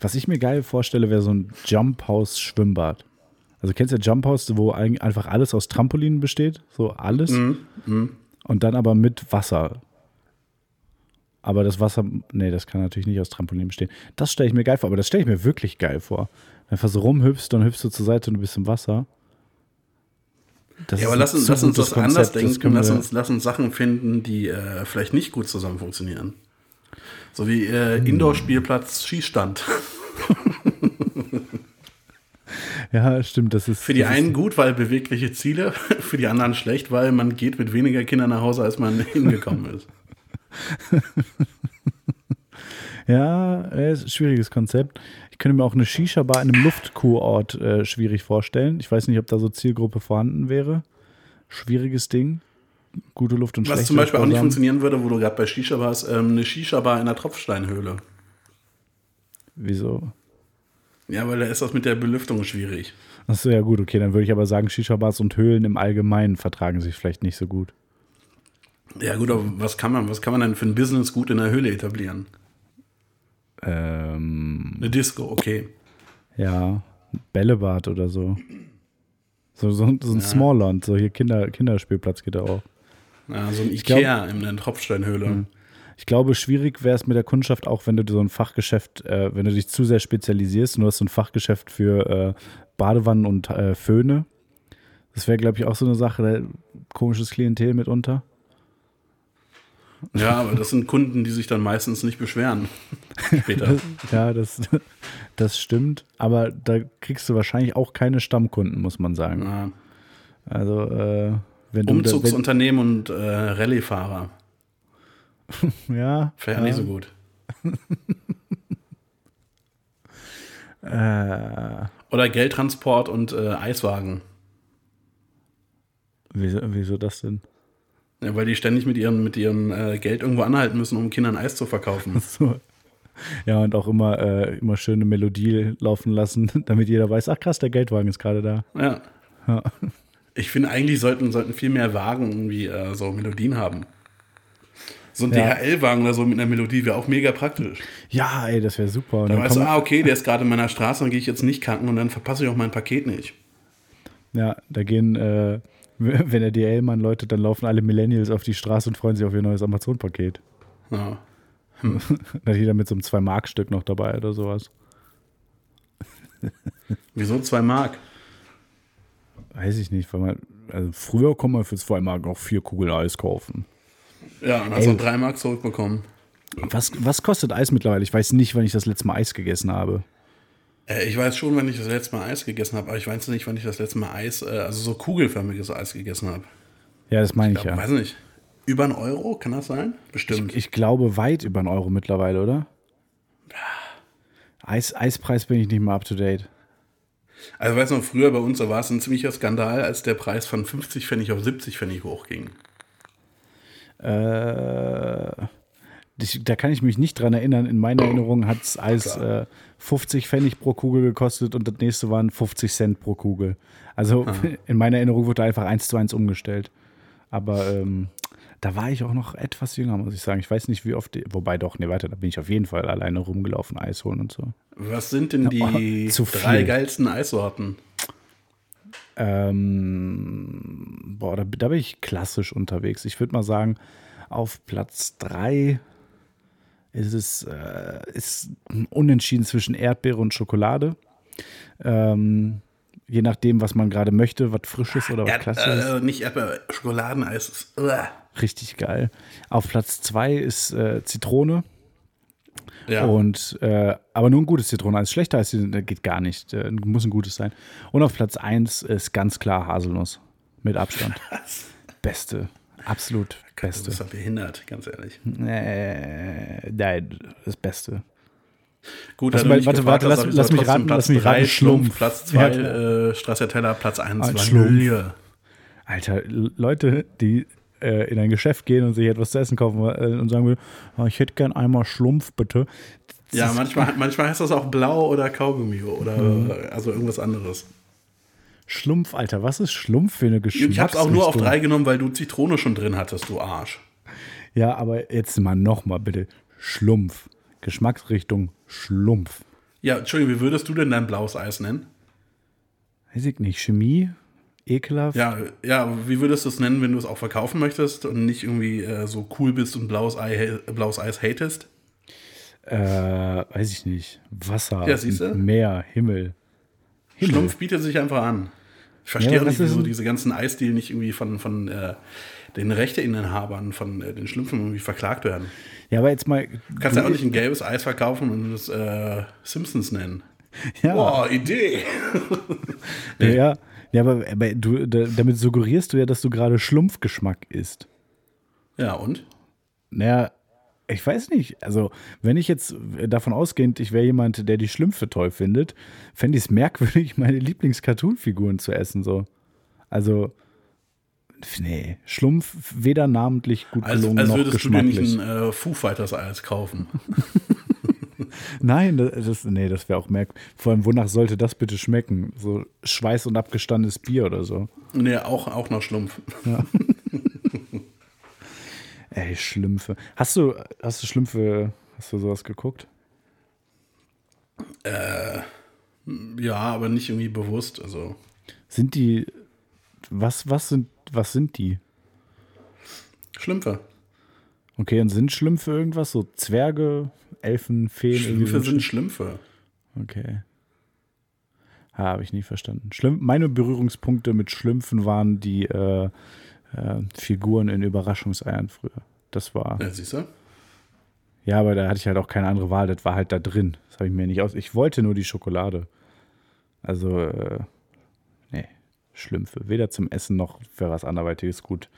Was ich mir geil vorstelle, wäre so ein Jump House Schwimmbad. Also kennst du ja Jump House, wo einfach alles aus Trampolinen besteht? So alles. Und dann aber mit Wasser. Aber das Wasser, nee, das kann natürlich nicht aus Trampolinen bestehen. Das stelle ich mir geil vor, aber das stelle ich mir wirklich geil vor. Einfach so rumhüpfst, dann hüpfst du zur Seite und du bist im Wasser. Das Ja, aber lass uns, lass uns das anders Konzept, das denken. können Lass uns, lass uns Sachen finden, die äh, vielleicht nicht gut zusammen funktionieren. So wie äh, Hm. Indoor-Spielplatz Schießstand. Ja, stimmt, das ist. Für die einen gut, weil bewegliche Ziele, für die anderen schlecht, weil man geht mit weniger Kindern nach Hause, als man hingekommen ist. Ja, äh, ist schwieriges Konzept. Ich könnte mir auch eine Shisha-Bar in einem Luftkurort äh, schwierig vorstellen. Ich weiß nicht, ob da so Zielgruppe vorhanden wäre. Schwieriges Ding. Gute Luft und Was schlechte zum Beispiel auch nicht funktionieren würde, wo du gerade bei Shisha warst, ähm, eine Shisha-Bar in einer Tropfsteinhöhle. Wieso? Ja, weil da ist das mit der Belüftung schwierig. Achso, ja gut, okay. Dann würde ich aber sagen, Shisha-Bars und Höhlen im Allgemeinen vertragen sich vielleicht nicht so gut. Ja gut, aber was kann man, was kann man denn für ein Business gut in der Höhle etablieren? Ähm, Eine Disco, okay. ja, Bällebad oder so. So, so, so ein Smallland, so hier Kinder, Kinderspielplatz geht da auch. Ja, so ein glaub- Ikea in einer Tropfsteinhöhle. Ich glaube, schwierig wäre es mit der Kundschaft auch, wenn du so ein Fachgeschäft, äh, wenn du dich zu sehr spezialisierst und du hast so ein Fachgeschäft für äh, Badewannen und äh, Föhne. Das wäre, glaube ich, auch so eine Sache, komisches Klientel mitunter. Ja, aber das sind Kunden, die sich dann meistens nicht beschweren. Später. Ja, das, das stimmt. Aber da kriegst du wahrscheinlich auch keine Stammkunden, muss man sagen. Ja. Also, äh. Umzugsunternehmen und äh, Rallye-Fahrer. ja. Ja ja, nicht so gut. Äh, Oder Geldtransport und äh, Eiswagen. wieso, wieso das denn? Ja, weil die ständig mit ihrem, mit ihrem äh, Geld irgendwo anhalten müssen, um Kindern Eis zu verkaufen. So. Ja, und auch immer, äh, immer schöne Melodie laufen lassen, damit jeder weiß, ach krass, der Geldwagen ist gerade da. Ja. Ja. Ich finde, eigentlich sollten, sollten viel mehr Wagen irgendwie äh, so Melodien haben. So ein Ja. DHL-Wagen oder so mit einer Melodie wäre auch mega praktisch. Ja, ey, das wäre super. Und Dann dann weißt du, ah, okay, der ist gerade in meiner Straße, dann gehe ich jetzt nicht kacken und dann verpasse ich auch mein Paket nicht. Ja, da gehen, äh, wenn der DL-Mann läutet, dann laufen alle Millennials auf die Straße und freuen sich auf ihr neues Amazon-Paket. Ja. Da hat jeder mit so einem 2-Mark-Stück noch dabei oder sowas. Wieso zwei Mark? Weiß ich nicht, weil man, also früher konnte man für 2 Mark auch vier Kugeln Eis kaufen. Ja, und hast du drei Mark zurückbekommen. Was, was kostet Eis mittlerweile? Ich weiß nicht, wann ich das letzte Mal Eis gegessen habe. Äh, ich weiß schon, wenn ich das letzte Mal Eis gegessen habe, aber ich weiß nicht, wann ich das letzte Mal Eis, äh, also so kugelförmiges Eis gegessen habe. Ja, das meine ich, Ich glaub, ja. Weiß nicht. Über einen Euro, kann das sein? Bestimmt. Ich glaube weit über einen Euro mittlerweile, oder? Eis, Eispreis bin ich nicht mehr up to date. Also weiß noch, früher bei uns, da war es ein ziemlicher Skandal, als der Preis von 50 Pfennig auf 70 Pfennig hochging. Äh, ich, da kann ich mich nicht dran erinnern. In meiner Erinnerung hat das Eis äh, 50 Pfennig pro Kugel gekostet und das nächste waren 50 Cent pro Kugel. Also in meiner Erinnerung wurde einfach eins zu eins umgestellt. Aber ähm, da war ich auch noch etwas jünger, muss ich sagen. Ich weiß nicht, wie oft, wobei doch, nee, weiter, da bin ich auf jeden Fall alleine rumgelaufen, Eis holen und so. Was sind denn die Oh, zu drei geilsten Eissorten? Ähm, boah, da, da bin ich klassisch unterwegs. Ich würde mal sagen, auf Platz 3 ist es äh, ist Unentschieden zwischen Erdbeere und Schokolade. Ähm, je nachdem, was man gerade möchte, was Frisches oder was Erd, Klassisches. äh, nicht Erdbeer, Schokoladeneis ist. uah. Richtig geil. Auf Platz 2 ist äh, Zitrone. Ja. Und, äh, aber nur ein gutes Zitroneneis. Schlechter als geht gar nicht. Äh, muss ein gutes sein. Und auf Platz 1 ist ganz klar Haselnuss. Mit Abstand. Beste. Absolut Du Beste. bist ja behindert, ganz ehrlich. Äh, nein, das Beste. Gut, du warte, warte, warte, lass- lass mich raten, Platz lass mich raten, Schlumpf. Platz Ja, 2 klar. äh, Stracciatella, Platz 1 Ein Schlumpf. Vanille. Alter, L- Leute, die äh, in ein Geschäft gehen und sich etwas zu essen kaufen äh, und sagen würden, oh, ich hätte gern einmal Schlumpf, bitte. Das Ja, manchmal, manchmal heißt das auch blau oder Kaugummi oder Mhm. also irgendwas anderes. Schlumpf, Alter, was ist Schlumpf für eine Geschmacksrichtung? Ich hab's auch nur auf drei genommen, weil du Zitrone schon drin hattest, du Arsch. Ja, aber jetzt mal nochmal bitte. Schlumpf. Geschmacksrichtung Schlumpf. Ja, Entschuldigung, wie würdest du denn dein blaues Eis nennen? Weiß ich nicht, Chemie? Ekelhaft? Ja, ja, wie würdest du es nennen, wenn du es auch verkaufen möchtest und nicht irgendwie äh, so cool bist und blaues, Ei, blaues Eis hatest? Äh, weiß ich nicht. Wasser, Ja? Meer, Himmel. Himmel. Schlumpf bietet sich einfach an. Ich verstehe Ja, nicht, wieso diese ganzen Eisdealen nicht irgendwie von, von äh, den Rechteinhabern, von äh, den Schlümpfen irgendwie verklagt werden. Ja, aber jetzt mal. Du kannst ja auch nicht ein gelbes Eis verkaufen und es äh, Simpsons nennen. Ja, Boah, Idee! ja, ja. Ja aber, aber du, da, damit suggerierst du ja, dass du gerade Schlumpfgeschmack isst. Ja, und? Naja, ich weiß nicht. Also, wenn ich jetzt davon ausgehend, ich wäre jemand, der die Schlümpfe toll findet, fände ich es merkwürdig, meine Lieblings-Cartoon-Figuren zu essen. So. Also, nee, Schlumpf weder namentlich gut Als, gelungen als noch würdest du dir nicht ein äh, Foo Fighters Eis kaufen. Nein, das, nee, das wäre auch merkwürdig. Vor allem, wonach sollte das bitte schmecken? So Schweiß und abgestandenes Bier oder so. nee, auch, auch noch Schlumpf. Ey, Schlümpfe. Hast du, hast du Schlümpfe, hast du sowas geguckt? Ja, aber nicht irgendwie bewusst. Also, Sind die, was, was sind, was sind die? Schlümpfe. Okay, und sind Schlümpfe irgendwas? So Zwerge, Elfen, Feen? Schlümpfe sind Schlümpfe. Okay. Ha, habe ich nie verstanden. Schlüm meine Berührungspunkte mit Schlümpfen waren die äh, äh, Figuren in Überraschungseiern früher. Das war. Ja, siehst du? Ja, aber da hatte ich halt auch keine andere Wahl. Das war halt da drin. Das habe ich mir nicht aus. Ich wollte nur die Schokolade. Also, äh, nee, Schlümpfe. Weder zum Essen noch für was anderweitiges gut.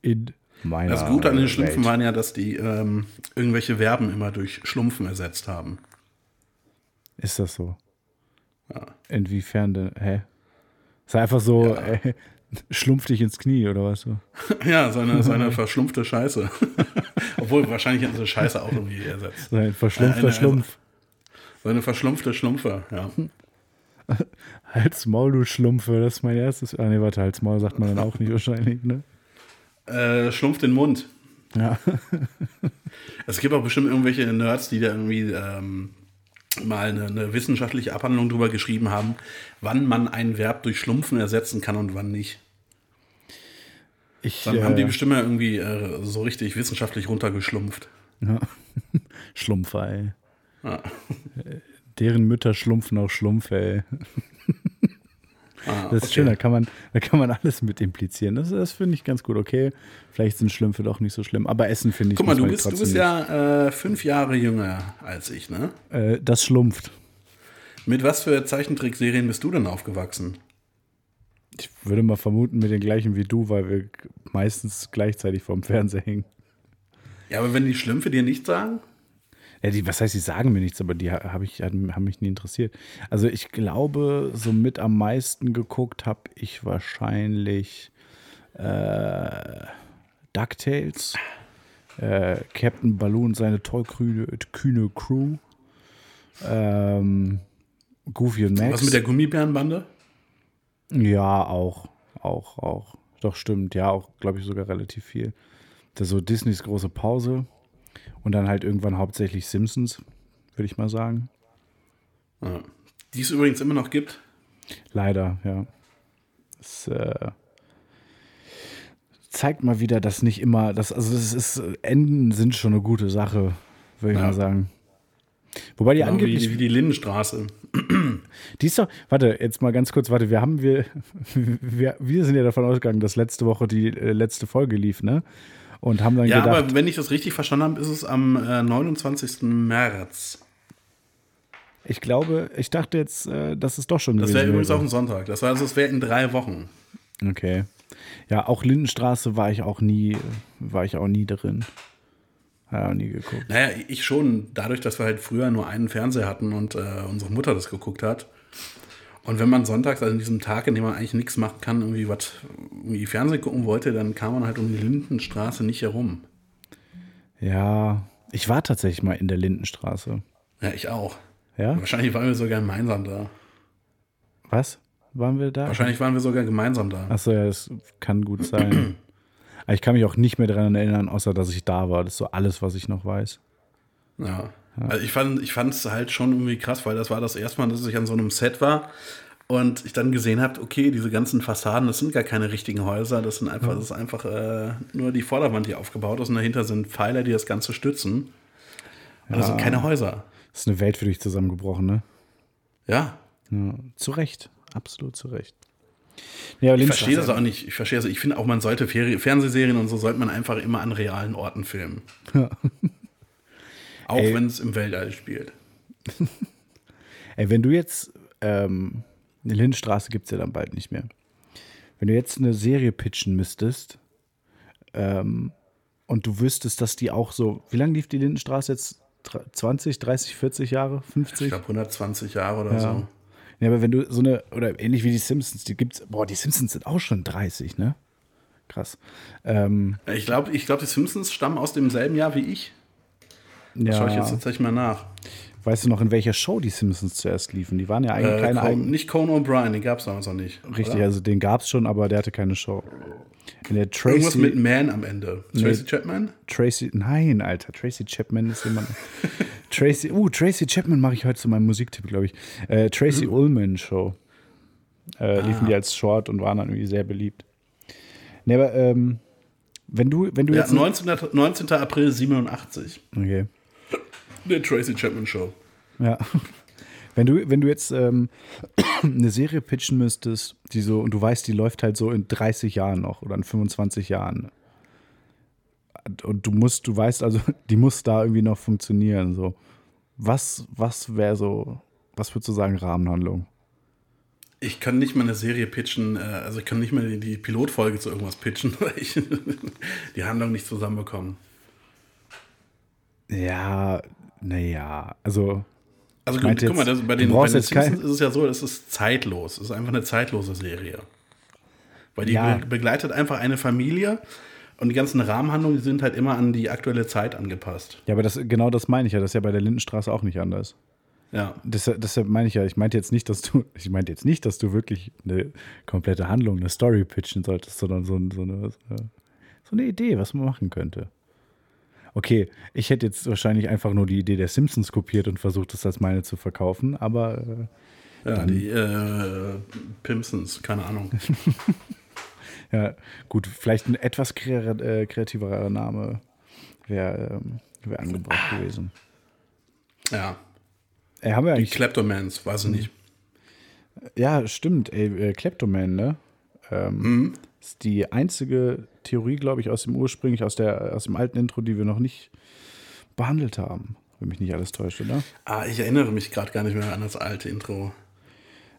In meiner Das Gute an den Schlümpfen Welt. waren ja, dass die ähm, irgendwelche Verben immer durch Schlumpfen ersetzt haben. Ist das so? Ja. Inwiefern denn? Hä? Ist einfach so, äh, schlumpf dich ins Knie oder was? So? Ja, seine, seine verschlumpfte Scheiße. Obwohl, wahrscheinlich hätten sie Scheiße auch irgendwie ersetzt. So ein verschlumpfter eine- Schlumpf. Seine verschlumpfte Schlumpfe, ja. Hals Maul, du Schlumpfe, das ist mein erstes. Ah, nee, warte, Hals Maul sagt man dann auch nicht wahrscheinlich, ne? Äh, Schlumpf den Mund. Ja. Es gibt auch bestimmt irgendwelche Nerds, die da irgendwie ähm, mal eine, eine wissenschaftliche Abhandlung drüber geschrieben haben, wann man ein Verb durch Schlumpfen ersetzen kann und wann nicht. Ich, Dann haben die äh, bestimmt irgendwie äh, so richtig wissenschaftlich runtergeschlumpft. ja. Schlumpfer, ey. Ja. Deren Mütter schlumpfen auch Schlumpfe, ey. Ah, Das ist okay. schön, da kann, man, da kann man alles mit implizieren. Das, das finde ich ganz gut. Okay, vielleicht sind Schlümpfe doch nicht so schlimm, aber Essen finde ich Guck mal, du bist, du bist ja äh, fünf Jahre jünger als ich, ne? Äh, das schlumpft. Mit was für Zeichentrickserien bist du denn aufgewachsen? Ich würde mal vermuten, mit den gleichen wie du, weil wir meistens gleichzeitig vorm Fernseher hängen. Ja, aber wenn die Schlümpfe dir nicht sagen? Ja, die, was heißt, die sagen mir nichts, aber die ha- hab ich, haben mich nie interessiert. Also ich glaube, so mit am meisten geguckt habe ich wahrscheinlich äh, DuckTales, äh, Captain Baloo und seine tollkühne kühne Crew, ähm, Goofy und Max. Was mit der Gummibärenbande? Ja, auch, auch, auch. Doch, stimmt. Ja, auch, glaube ich, sogar relativ viel. Das so Disneys große Pause und dann halt irgendwann hauptsächlich Simpsons, würde ich mal sagen. Ja. Die es übrigens immer noch gibt. Leider, ja. Das äh, zeigt mal wieder, dass nicht immer, das, also das ist, Enden sind schon eine gute Sache, würde ich Ja. mal sagen. Wobei die Genau angeblich, wie, wie die Lindenstraße. Die ist doch, warte, jetzt mal ganz kurz, warte, wir haben, wir, wir, wir sind ja davon ausgegangen, dass letzte Woche die äh, letzte Folge lief, ne? Und haben dann Ja, gedacht, aber wenn ich das richtig verstanden habe, ist es am äh, 29. März. ich glaube, ich dachte jetzt, äh, dass es doch schon Das wäre übrigens auch ein Sonntag. Das heißt, es wäre in drei Wochen. Okay. Ja, auch Lindenstraße war ich auch nie, war ich auch nie drin. Ja, auch nie geguckt. Naja, ich schon, dadurch, dass wir halt früher nur einen Fernseher hatten und äh, unsere Mutter das geguckt hat. Und wenn man sonntags, also an diesem Tag, in dem man eigentlich nichts machen kann, irgendwie was, irgendwie Fernsehen gucken wollte, dann kam man halt um die Lindenstraße nicht herum. Ja, ich war tatsächlich mal in der Lindenstraße. Ja, ich auch. Ja? Wahrscheinlich waren wir sogar gemeinsam da. Was? Waren wir da? Wahrscheinlich waren wir sogar gemeinsam da. Achso, ja, das kann gut sein. Aber ich kann mich auch nicht mehr daran erinnern, außer dass ich da war. Das ist so alles, was ich noch weiß. Ja. Also ich fand ich es halt schon irgendwie krass, weil das war das erste Mal, dass ich an so einem Set war und ich dann gesehen habe, okay, diese ganzen Fassaden, das sind gar keine richtigen Häuser, das sind einfach, das ist einfach äh, nur die Vorderwand, die aufgebaut ist und dahinter sind Pfeiler, die das Ganze stützen. Und das sind keine Häuser. Das ist eine Welt für dich zusammengebrochen, ne? Ja. Ja, zu Recht. Absolut zu Recht. Ja, ich verstehe das auch nicht. Ich verstehe das. Ich finde auch, man sollte Fer Fernsehserien und so sollte man einfach immer an realen Orten filmen. Ja. Auch wenn es im Weltall spielt. Ey, wenn du jetzt, ähm, eine Lindenstraße gibt es ja dann bald nicht mehr. Wenn du jetzt eine Serie pitchen müsstest ähm, und du wüsstest, dass die auch so, wie lange lief die Lindenstraße jetzt? 20, 30, 40 Jahre, 50? Ich glaube 120 Jahre oder Ja. so. Ja, aber wenn du so eine, oder ähnlich wie die Simpsons, die gibt's, boah, die Simpsons sind auch schon 30, ne? Krass. Ähm, Ich glaube, ich glaub, die Simpsons stammen aus demselben Jahr wie ich. Ja, Schaue ich jetzt tatsächlich mal nach. weißt du noch, in welcher Show die Simpsons zuerst liefen? Die waren ja eigentlich Äh, keine Con- eigenen. nicht Conan O'Brien, den gab es damals noch nicht. Richtig, oder? also den gab's schon, aber der hatte keine Show. In der Irgendwas Tracy, mit Man am Ende. Tracy Chapman? Tracy, nein, Alter, Tracy Chapman ist jemand. Tracy, uh, Tracy Chapman mache ich heute zu meinem Musiktipp, glaube ich. Äh, Tracy Mhm. Ullman Show. Äh, Ah. Liefen die als Short und waren dann irgendwie sehr beliebt. Nee, aber ähm, wenn du, wenn du Ja, jetzt. 19. 19. April 87. okay. Der Tracy Chapman Show. Ja. Wenn du, wenn du jetzt ähm, eine Serie pitchen müsstest, die so, und du weißt, die läuft halt so in 30 Jahren noch oder in 25 Jahren. Und du musst, du weißt also, die muss da irgendwie noch funktionieren. So. Was, was wäre so, was würdest du sagen, Rahmenhandlung? Ich kann nicht mal eine Serie pitchen, äh, also ich kann nicht mal die Pilotfolge zu irgendwas pitchen, weil ich die Handlung nicht zusammenbekomme. Ja, naja, also. Also guck mal, jetzt, das, bei den, bei den jetzt Simpsons ist es ja so, es ist zeitlos. Es ist einfach eine zeitlose Serie. Weil die Ja. be begleitet einfach eine Familie und die ganzen Rahmenhandlungen die sind halt immer an die aktuelle Zeit angepasst. Ja, aber das, genau das meine ich ja. Das ist ja bei der Lindenstraße auch nicht anders. Ja. Deshalb, deshalb meine ich ja, ich meinte jetzt nicht, dass du, ich meinte jetzt nicht, dass du wirklich eine komplette Handlung, eine Story pitchen solltest, sondern so, so, eine, so eine Idee, was man machen könnte. Okay, ich hätte jetzt wahrscheinlich einfach nur die Idee der Simpsons kopiert und versucht, das als meine zu verkaufen, aber äh, Ja, die äh, Pimpsons, keine Ahnung. ja, gut, vielleicht ein etwas kre äh, kreativerer Name wäre ähm, wär angebracht gewesen. Ja. Ey, haben wir Die Kleptomans, weiß ich nicht. ja, stimmt, ey, äh, Kleptoman, ne? Ähm, Ist die einzige Theorie, glaube ich, aus dem ursprünglich, aus, der, aus dem alten Intro, die wir noch nicht behandelt haben. Wenn mich nicht alles täuscht, oder? Ah, ich erinnere mich gerade gar nicht mehr an das alte Intro.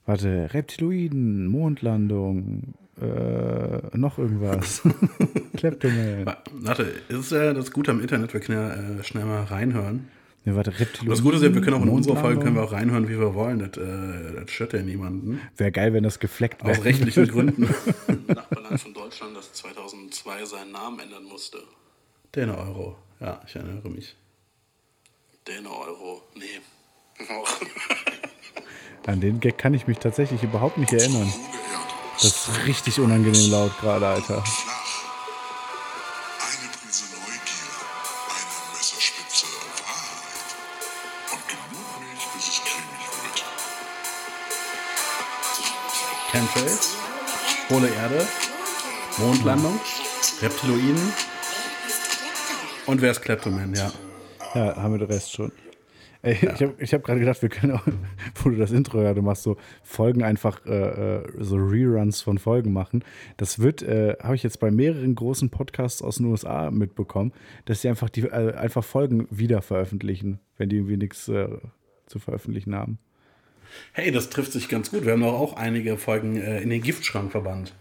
Warte, Reptiloiden, Mondlandung, äh, noch irgendwas. Kleptoman. Wa- Warte, ist ja das Gute am Internet, wir können ja äh, schnell mal reinhören. Ne, warte. Das Gute ist ja, wir können auch in unserer Folge können wir auch reinhören, wie wir wollen. Das, äh, das stört ja niemanden. Wäre geil, wenn das gefleckt wäre. Aus rechtlichen Gründen. Nachbarland von Deutschland, das 2002 seinen Namen ändern musste. Den Euro. Ja, ich erinnere mich. Den Euro. Nee. An den Gag kann ich mich tatsächlich überhaupt nicht erinnern. Das ist richtig unangenehm laut gerade, Alter. Eine Chemtrails, hohle Erde, Mondlandung, Reptiloiden und wer ist Kleptoman, ja. Ja, haben wir den Rest schon. Ey, Ich habe hab gerade gedacht, wir können auch, wo du das Intro ja, du machst so Folgen einfach, äh, äh, so Reruns von Folgen machen. Das wird, äh, habe ich jetzt bei mehreren großen Podcasts aus den USA mitbekommen, dass sie einfach die äh, einfach Folgen wieder veröffentlichen, wenn die irgendwie nichts äh, zu veröffentlichen haben. Hey, das trifft sich ganz gut. Wir haben doch auch einige Folgen äh, in den Giftschrank verbannt.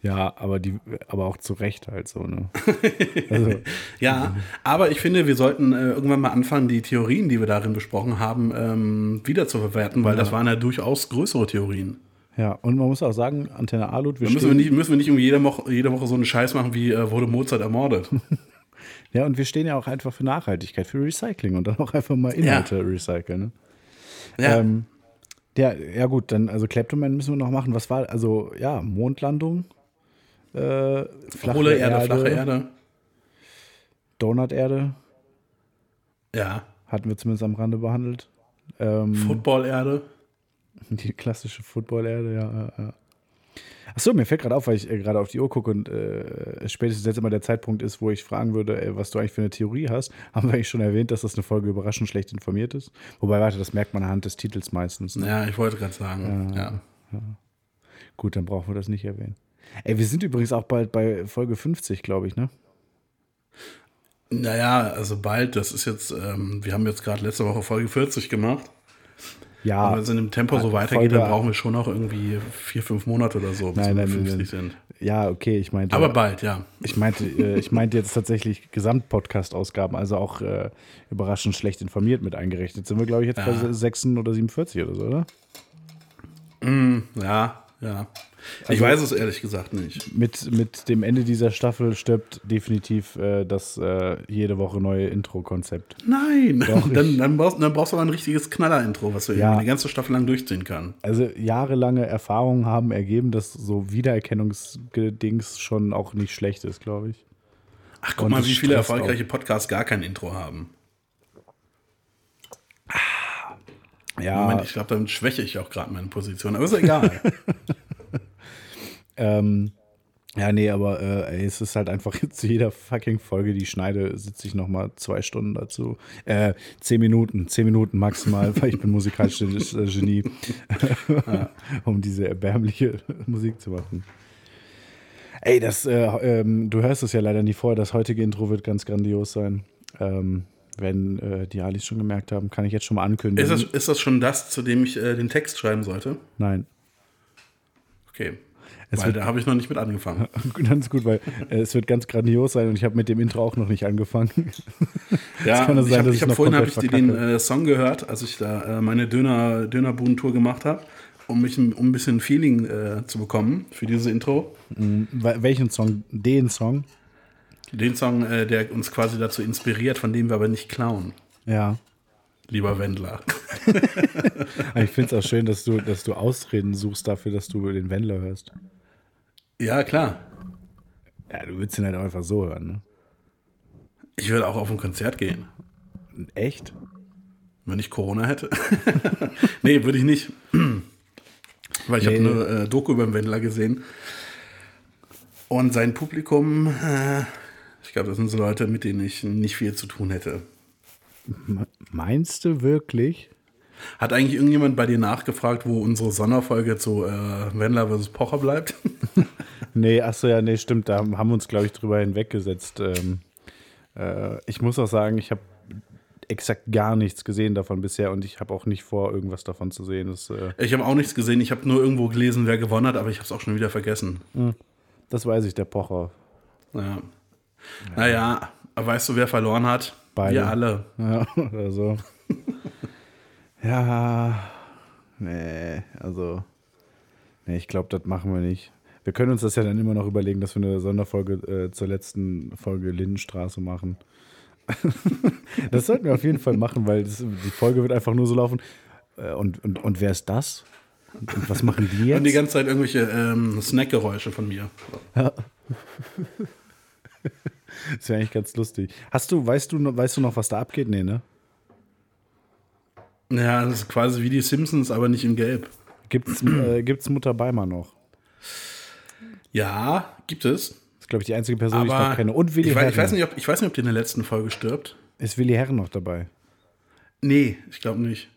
Ja, aber die, aber auch zu Recht halt so, ne? Also, Ja, aber ich finde, wir sollten äh, irgendwann mal anfangen, die Theorien, die wir darin besprochen haben, ähm, wieder zu verwerten, weil das waren ja durchaus größere Theorien. ja, und man muss auch sagen, Antenne Alut, wir Da müssen wir nicht, müssen wir nicht um jede Woche, jede Woche so einen Scheiß machen, wie äh, wurde Mozart ermordet. ja, und wir stehen ja auch einfach für Nachhaltigkeit, für Recycling und dann auch einfach mal Inhalte recyceln, ne? Ja. Ähm, Ja, ja gut, dann, also Kleptoman müssen wir noch machen. Was war, also ja, Mondlandung, äh, flache Hohle Erde, flache Erde. Donut-Erde, Ja. hatten wir zumindest am Rande behandelt. Ähm, Football-Erde. Die klassische Football-Erde, ja. ja, ja. Achso, mir fällt gerade auf, weil ich äh, gerade auf die Uhr gucke und äh, spätestens jetzt immer der Zeitpunkt ist, wo ich fragen würde, ey, was du eigentlich für eine Theorie hast. Haben wir eigentlich schon erwähnt, dass das eine Folge überraschend schlecht informiert ist? Wobei, warte, das merkt man anhand des Titels meistens. Ne? Ja, ich wollte gerade sagen. Ja. Gut, dann brauchen wir das nicht erwähnen. Ey, wir sind übrigens auch bald bei Folge 50, glaube ich, ne? Naja, also bald, das ist jetzt, ähm, wir haben jetzt gerade letzte Woche Folge 40 gemacht. Ja. Wenn es in dem Tempo so Ah, weitergeht, dann brauchen wir schon noch irgendwie vier, fünf Monate oder so, bis Nein, wir nein, nein, 50 nein. sind. Ja, okay, ich meinte. Aber bald, ja. Ich meinte, äh, ich meinte jetzt tatsächlich Gesamtpodcast-Ausgaben, also auch äh, überraschend schlecht informiert mit eingerechnet. Sind wir, glaube ich, jetzt bei Ja. 6 oder 47 oder so, oder? Ja, ja. Ich Also- weiß es ehrlich gesagt nicht. Mit, mit dem Ende dieser Staffel stirbt definitiv äh, das äh, jede Woche neue Intro-Konzept. Nein, Doch, dann, dann, brauchst, dann brauchst du aber ein richtiges Knaller-Intro, was wir Ja. die ganze Staffel lang durchziehen kann. Also jahrelange Erfahrungen haben ergeben, dass so Wiedererkennungsdings schon auch nicht schlecht ist, glaube ich. Ach, guck Und mal, wie viele erfolgreiche Podcasts gar kein Intro haben. Ja, Moment, ich glaube, damit schwäche ich auch gerade meine Position. Aber ist egal. Ähm, ja, nee, aber äh, ey, es ist halt einfach zu jeder fucking Folge, die ich schneide, sitze ich nochmal zwei Stunden dazu. Äh, zehn Minuten, zehn Minuten maximal, weil ich bin musikalisches äh, Genie, um diese erbärmliche Musik zu machen. Ey, das, äh, ähm, du hörst es ja leider nie vorher, das heutige Intro wird ganz grandios sein. Ähm, wenn äh, die Alis schon gemerkt haben, kann ich jetzt schon mal ist, ankündigen. das, ist das schon das, zu dem ich äh, den Text schreiben sollte? Nein. Okay. Es Weil wird- da habe ich noch nicht mit angefangen. Ganz gut, weil äh, es wird ganz grandios sein und ich habe mit dem Intro auch noch nicht angefangen. Ja, kann ich sein, habe ich ich hab vorhin hab ich dir den äh, Song gehört, als ich da äh, meine Döner, Dönerbuden-Tour gemacht habe, um, mich, ein- um ein bisschen Feeling äh, zu bekommen für diese Intro. Wel- Welchen Song? Den Song? Den Song, äh, der uns quasi dazu inspiriert, von dem wir aber nicht klauen, Ja. lieber Wendler. Ich finde es auch schön, dass du, dass du Ausreden suchst dafür, dass du den Wendler hörst. Ja, klar. Ja, du willst ihn halt auch einfach so hören, ne? Ich würde auch auf ein Konzert gehen, Echt? wenn ich Corona hätte. nee, würde ich nicht. Weil ich Nee. habe eine äh, Doku über den Wendler gesehen. Und sein Publikum, äh, ich glaube, das sind so Leute, mit denen ich nicht viel zu tun hätte. Me- Meinst du wirklich? Hat eigentlich irgendjemand bei dir nachgefragt, wo unsere Sonderfolge zu äh, Wendler vs. Pocher bleibt? Nee, achso, ja, nee, stimmt. Da haben wir uns, glaube ich, drüber hinweggesetzt. Ähm, äh, ich muss auch sagen, ich habe exakt gar nichts gesehen davon bisher und ich habe auch nicht vor, irgendwas davon zu sehen. Das, äh, Ich habe auch nichts gesehen. Ich habe nur irgendwo gelesen, wer gewonnen hat, aber ich habe es auch schon wieder vergessen. das weiß ich, der Pocher. Ja. Naja, aber weißt du, wer verloren hat? Beide. Wir alle. Ja, oder so. Ja, nee, also, nee, ich glaube, das machen wir nicht. Wir können uns das ja dann immer noch überlegen, dass wir eine Sonderfolge äh, zur letzten Folge Lindenstraße machen. das sollten wir auf jeden Fall machen, weil das, die Folge wird einfach nur so laufen. Äh, und, und, und wer ist das? Und, was machen die Und die jetzt? ganze Zeit irgendwelche ähm, Snackgeräusche von mir. Das wäre eigentlich ganz lustig. Hast du, weißt du, weißt du noch, was da abgeht? Nee, ne? Ja, das ist quasi wie die Simpsons, aber nicht in Gelb. Gibt's, äh, gibt's Mutter Beimer noch? Ja, gibt es. Das ist, glaube ich, die einzige Person, die ich Aber noch kenne. Und Willi ich, weiß, Herren. ich, weiß nicht, ob, ich weiß nicht, ob die in der letzten Folge stirbt. Ist Willi Herren noch dabei? Nee, ich glaube nicht.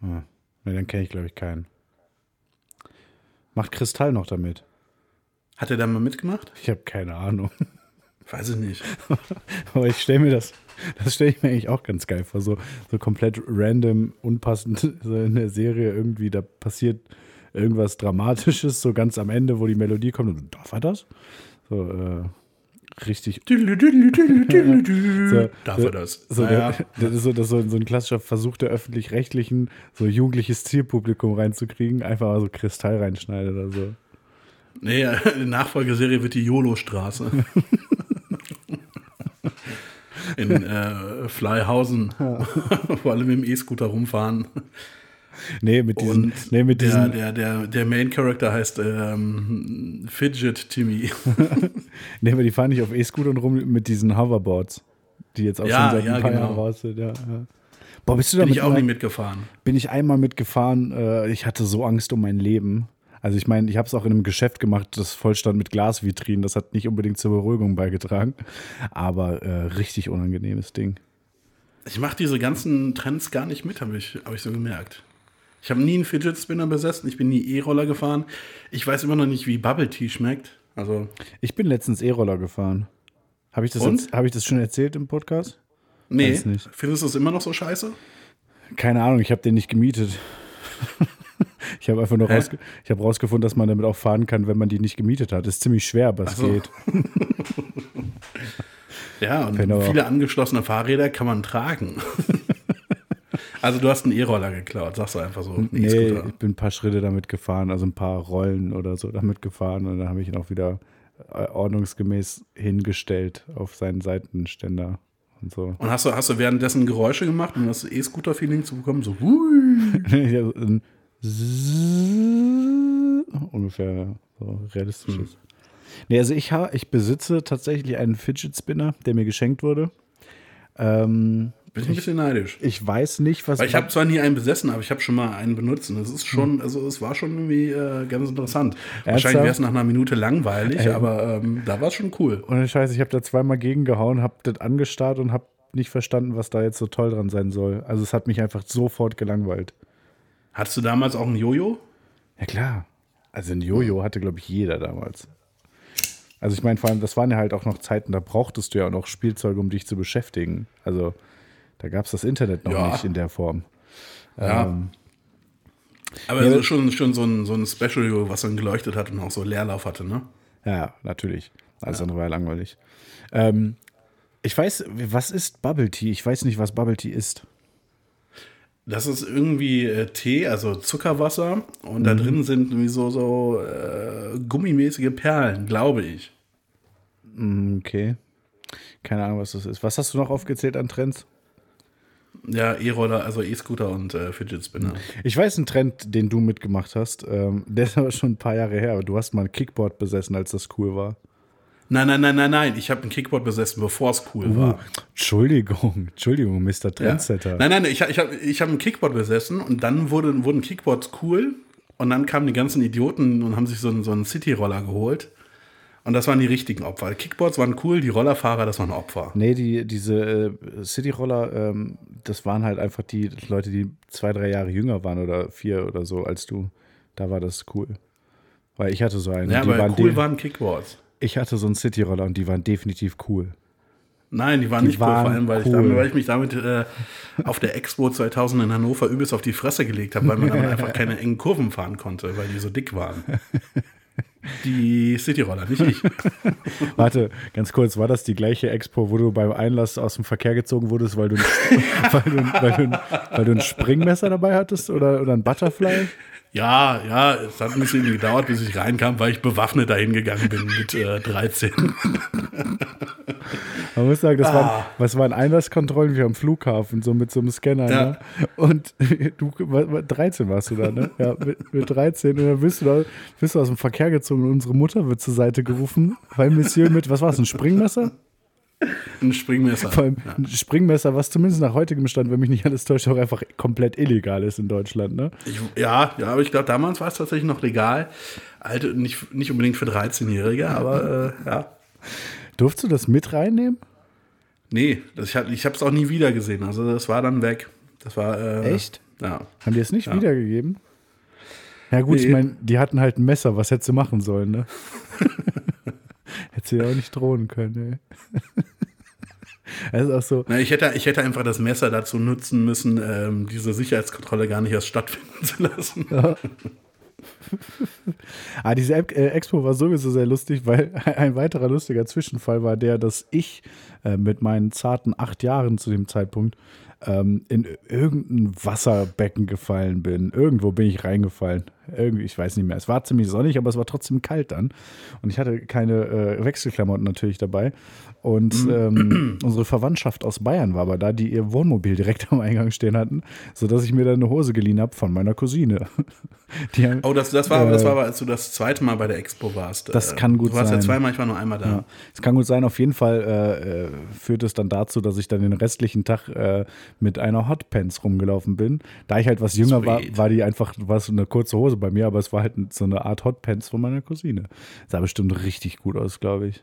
Ne, dann kenne ich, glaube ich, keinen. Macht Kristall noch damit? Hat er da mal mitgemacht? Ich habe keine Ahnung. Weiß ich nicht. Aber ich stelle mir das, das stelle ich mir eigentlich auch ganz geil vor. So, so komplett random, unpassend so in der Serie irgendwie, da passiert irgendwas Dramatisches, so ganz am Ende, wo die Melodie kommt. Und darf er das? So, äh, richtig. So, Darf er das? So, Naja. das ist so, das ist so, so ein klassischer Versuch der öffentlich-rechtlichen, so jugendliches Zielpublikum reinzukriegen, einfach mal so Kristall reinschneiden oder so. Nee, die Nachfolgeserie wird die YOLO-Straße. In äh, Flyhausen, wo alle mit dem E-Scooter rumfahren. Nee, mit diesen, Und nee, mit der, diesen, der, der, der Main Character heißt ähm, Fidget Timmy. nee, aber die fahren nicht auf E-Scootern rum mit diesen Hoverboards, die jetzt auch Ja, schon seit ja, ein paar genau. Jahren raus sind. Ja, ja. Boah, bist du Bin damit ich auch mal- nie mitgefahren. bin ich einmal mitgefahren. Äh, ich hatte so Angst um mein Leben. Also ich meine, ich habe es auch in einem Geschäft gemacht, das vollstand mit Glasvitrinen. Das hat nicht unbedingt zur Beruhigung beigetragen. Aber äh, richtig unangenehmes Ding. Ich mache diese ganzen Trends gar nicht mit, habe ich, hab ich so gemerkt. Ich habe nie einen Fidget Spinner besessen, ich bin nie E-Roller gefahren. Ich weiß immer noch nicht, wie Bubble Tea schmeckt. Also, Ich bin letztens E-Roller gefahren. Habe ich, das Und? jetzt- hab ich das schon erzählt im Podcast? nee. Findest du es immer noch so scheiße? Keine Ahnung, ich habe den nicht gemietet. ich habe einfach nur rausge ich hab rausgefunden, dass man damit auch fahren kann, wenn man die nicht gemietet hat. ist ziemlich schwer, aber es so. geht. Ja, und viele angeschlossene Fahrräder kann man tragen. also, du hast einen E-Roller geklaut, sagst du einfach so. Nee, E-Scooter. ich bin ein paar Schritte damit gefahren, also ein paar Rollen oder so damit gefahren und dann habe ich ihn auch wieder äh, ordnungsgemäß hingestellt auf seinen Seitenständer und so. Und hast du, hast du währenddessen Geräusche gemacht, um das E-Scooter-Feeling zu bekommen? So, hui. Ja, so ungefähr so realistisches. Nee, also ich, ha, ich besitze tatsächlich einen Fidget Spinner, der mir geschenkt wurde. Ähm, Bin ich ein bisschen neidisch. ich weiß nicht, was. Weil ich habe zwar nie einen besessen, aber ich habe schon mal einen benutzt. Und es ist schon, also es war schon irgendwie äh, ganz interessant. Wahrscheinlich wäre es nach einer Minute langweilig, Ey. aber ähm, da war es schon cool. Ohne Scheiß, ich habe da zweimal gegengehauen, habe das angestarrt und habe nicht verstanden, was da jetzt so toll dran sein soll. Also es hat mich einfach sofort gelangweilt. Hattest du damals auch ein Jojo? Ja klar. Also ein Jojo hatte, glaube ich, jeder damals. Also ich meine, vor allem, das waren ja halt auch noch Zeiten, da brauchtest du ja auch noch Spielzeuge, um dich zu beschäftigen. Also da gab es das Internet noch Ja. nicht in der Form. Ja. Ähm, Aber Ja, schon, schon so ein, so ein Special was dann geleuchtet hat und auch so Leerlauf hatte, ne? ja, ja, natürlich. Alles andere war ja langweilig. Ähm, ich weiß, was ist Bubble Tea? Ich weiß nicht, was Bubble Tea ist. Das ist irgendwie äh, Tee, also Zuckerwasser. Und Mhm. da drin sind irgendwie so, so äh, gummimäßige Perlen, glaube ich. Hm, Okay. Keine Ahnung, was das ist. Was hast du noch aufgezählt an Trends? Ja, E-Roller, also E-Scooter und äh, Fidget Spinner. Ich weiß einen Trend, den du mitgemacht hast. Ähm, der ist aber schon ein paar Jahre her. Aber du hast mal ein Kickboard besessen, als das cool war. Nein, nein, nein, nein, nein. Ich habe ein Kickboard besessen, bevor es cool war. Entschuldigung, Entschuldigung, Mr. Ja. Trendsetter. Nein, nein, ich, ich habe ich hab ein Kickboard besessen und dann wurde, wurden Kickboards cool und dann kamen die ganzen Idioten und haben sich so einen, so einen City-Roller geholt. Und das waren die richtigen Opfer. Kickboards waren cool, die Rollerfahrer, das waren Opfer. Nee, die, diese äh, City-Roller, ähm, das waren halt einfach die Leute, die zwei, drei Jahre jünger waren oder vier oder so als du. Da war das cool. Weil ich hatte so einen. Ja, die aber waren cool waren Kickboards. Ich hatte so einen City-Roller und die waren definitiv cool. Nein, die waren Die nicht cool, waren vor allem, weil, ich cool. damit, weil ich mich damit äh, auf der Expo 2000 in Hannover übelst auf die Fresse gelegt habe, weil man damit einfach keine engen Kurven fahren konnte, weil die so dick waren. Die City-Roller, nicht ich. Warte, ganz kurz, war das die gleiche Expo, wo du beim Einlass aus dem Verkehr gezogen wurdest, weil du ein, weil du, weil du, weil du ein Springmesser dabei hattest oder, oder ein Butterfly? Ja, ja, es hat ein bisschen gedauert, bis ich reinkam, weil ich bewaffnet dahin gegangen bin mit äh, 13. Man muss sagen, das, Ah. waren, was waren Einlasskontrollen wie am Flughafen, so mit so einem Scanner. Ja. Ne? Und du, wa- wa- 13 warst du da, ne? Ja, mit, mit 13. Und dann bist du, da, bist du aus dem Verkehr gezogen und unsere Mutter wird zur Seite gerufen, weil Monsieur mit, was war es, ein Springmesser? Ein Springmesser. Vor allem ein Springmesser, was zumindest nach heutigem Stand, wenn mich nicht alles täuscht, auch einfach komplett illegal ist in Deutschland, ne? Ich, ja, ja, aber ich glaube, damals war es tatsächlich noch legal. Alte, nicht, nicht unbedingt für 13-Jährige, aber äh, ja. Durfst du das mit reinnehmen? Nee, das, ich, ich habe es auch nie wieder gesehen. Also das war dann weg. Das war äh, Echt? Ja. Haben die es nicht Ja. wiedergegeben? Ja gut, ich Nee. meine, die hatten halt ein Messer, was hätte sie machen sollen, ne? hätte sie ja auch nicht drohen können, ey. Das ist auch so, Na, ich, hätte, ich hätte einfach das Messer dazu nutzen müssen, ähm, diese Sicherheitskontrolle gar nicht erst stattfinden zu lassen. Ah, diese äh, Expo war sowieso sehr lustig, weil ein weiterer lustiger Zwischenfall war der, dass ich äh, mit meinen zarten acht Jahren zu dem Zeitpunkt ähm, in irgendein Wasserbecken gefallen bin. Irgendwo bin ich reingefallen. Irgendwie, ich weiß nicht mehr. Es war ziemlich sonnig, aber es war trotzdem kalt dann. Und ich hatte keine äh, Wechselklamotten natürlich dabei. Und ähm, unsere Verwandtschaft aus Bayern war aber da, die ihr Wohnmobil direkt am Eingang stehen hatten, sodass ich mir dann eine Hose geliehen habe von meiner Cousine. Haben- Oh, das, das, war, das Äh, war, aber, als du das zweite Mal bei der Expo warst. Das Äh, kann gut Du warst ja sein. zweimal, ich war nur einmal da. Ja, es kann gut sein, auf jeden Fall äh, äh, führt es dann dazu, dass ich dann den restlichen Tag äh, mit einer Hotpants rumgelaufen bin. Da ich halt was jünger war, Sweet. war die einfach, war so eine kurze Hose bei mir, aber es war halt so eine Art Hotpants von meiner Cousine. Sah bestimmt richtig gut aus, glaube ich.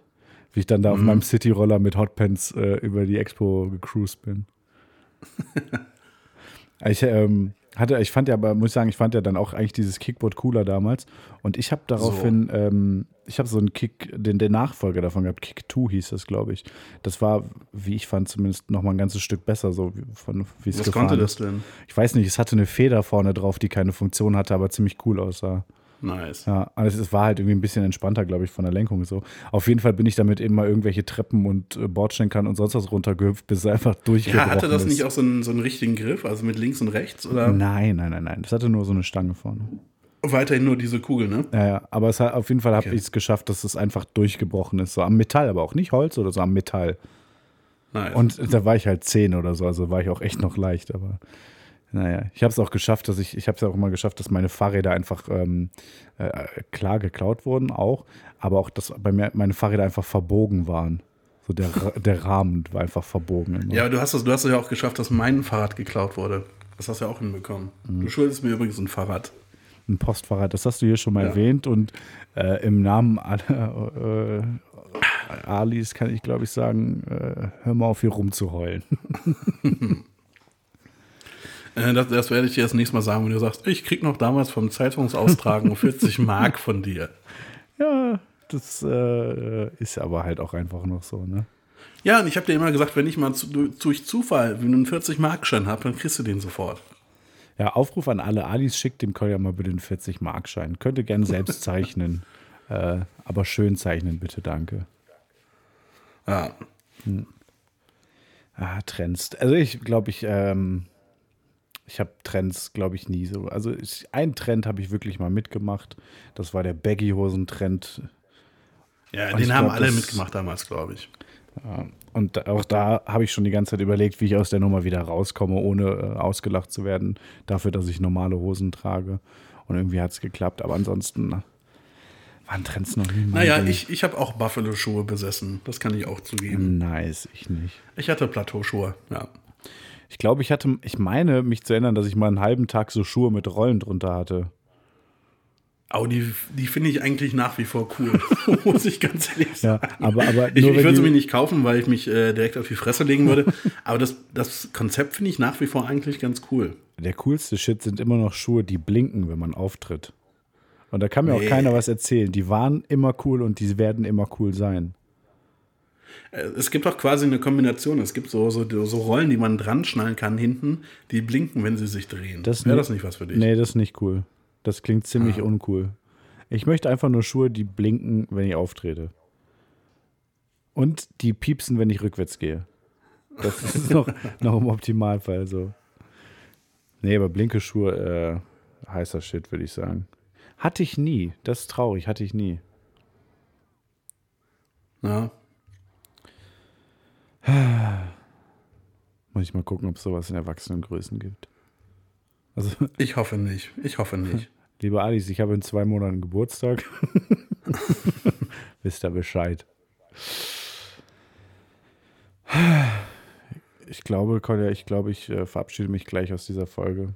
Wie ich dann da auf meinem Cityroller mit Hotpants äh, über die Expo gecruised bin. ich ähm, hatte, ich fand ja, aber muss ich sagen, ich fand ja dann auch eigentlich dieses Kickboard cooler damals. Und ich habe daraufhin, ähm, ich habe so einen Kick, den der Nachfolger davon gehabt, Kick 2 hieß das, glaube ich. Das war, wie ich fand, zumindest noch mal ein ganzes Stück besser, so wie, von wie es Was konnte das denn? Ich weiß nicht, es hatte eine Feder vorne drauf, die keine Funktion hatte, aber ziemlich cool aussah. Nice. Ja, also es war halt irgendwie ein bisschen entspannter, glaube ich, von der Lenkung so. Auf jeden Fall bin ich damit eben mal irgendwelche Treppen und äh, Bordschenkern und sonst was runtergehüpft, bis es einfach durchgebrochen Ja, hatte das ist. nicht auch so einen, so einen richtigen Griff, also mit links und rechts? Oder Nein, nein, nein, nein. Das hatte nur so eine Stange vorne. weiterhin nur diese Kugel, ne? Ja, ja. Aber es hat, auf jeden Fall habe Okay. ich es geschafft, dass es einfach durchgebrochen ist. So am Metall, aber auch nicht Holz oder so, am Metall. Nice. Und da war ich halt zehn oder so, also war ich auch echt noch leicht, aber naja, ich habe es auch geschafft, dass ich, ich habe es auch immer geschafft, dass meine Fahrräder einfach ähm, äh, klar geklaut wurden auch, aber auch, dass bei mir meine Fahrräder einfach verbogen waren. So der, der Rahmen war einfach verbogen. Immer. ja, aber du hast es du hast es ja auch geschafft, dass mein Fahrrad geklaut wurde. Das hast du ja auch hinbekommen. Mhm. Du schuldest mir übrigens ein Fahrrad. Ein Postfahrrad, das hast du hier schon mal Ja. erwähnt und äh, im Namen aller äh, Alis kann ich glaube ich sagen, äh, hör mal auf hier rumzuheulen. Äh, das, das werde ich dir das nächste Mal sagen, wenn du sagst, ich krieg noch damals vom Zeitungsaustragen 40 Mark von dir. Ja, das äh, ist aber halt auch einfach noch so, ne? Ja, und ich habe dir immer gesagt, wenn ich mal zu, durch Zufall einen 40-Mark-Schein habe, dann kriegst du den sofort. Ja, Aufruf an alle Alis, schickt dem Kolja mal bitte einen 40-Mark-Schein. Könnt ihr gerne selbst zeichnen. äh, aber schön zeichnen, bitte, danke. Ja. Ah, Trends. Also ich glaube, ich, ähm, ich habe Trends, glaube ich, nie so. Also ich, einen Trend habe ich wirklich mal mitgemacht. Das war der Baggy-Hosen-Trend. Ja, Und den haben glaub, alle das- mitgemacht damals, glaube ich. Und auch da habe ich schon die ganze Zeit überlegt, wie ich aus der Nummer wieder rauskomme, ohne äh, ausgelacht zu werden, dafür, dass ich normale Hosen trage. Und irgendwie hat es geklappt. Aber ansonsten na, waren Trends noch nie. Naja, ich, ich habe auch Buffalo-Schuhe besessen. Das kann ich auch zugeben. Nice, ich nicht. Ich hatte Plateauschuhe, ja. Ich glaube, ich hatte, ich meine, mich zu erinnern, dass ich mal einen halben Tag so Schuhe mit Rollen drunter hatte. Aber die, die finde ich eigentlich nach wie vor cool, muss ich ganz ehrlich Ja, sagen. aber, aber Ich, nur ich würde sie mir nicht kaufen, weil ich mich äh, direkt auf die Fresse legen würde. Aber das, das Konzept finde ich nach wie vor eigentlich ganz cool. Der coolste Shit sind immer noch Schuhe, die blinken, wenn man auftritt. Und da kann mir Nee. auch keiner was erzählen. Die waren immer cool und die werden immer cool sein. Es gibt auch quasi eine Kombination. Es gibt so, so, so Rollen, die man dran schnallen kann hinten, die blinken, wenn sie sich drehen. Das Wäre das nicht was für dich? Nee, das ist nicht cool. Das klingt ziemlich Ah. uncool. Ich möchte einfach nur Schuhe, die blinken, wenn ich auftrete. Und die piepsen, wenn ich rückwärts gehe. Das ist noch, noch im Optimalfall so. Nee, aber blinke Schuhe, äh, heißer Shit, würde ich sagen. Hatte ich nie. Das ist traurig, hatte ich nie. Ja. Muss ich mal gucken, ob es sowas in Erwachsenengrößen gibt. Also, Ich hoffe nicht. Ich hoffe nicht. liebe Alice, ich habe in zwei Monaten Geburtstag. Wisst ihr Bescheid. Ich glaube, Kolja, ich glaube, ich äh, verabschiede mich gleich aus dieser Folge.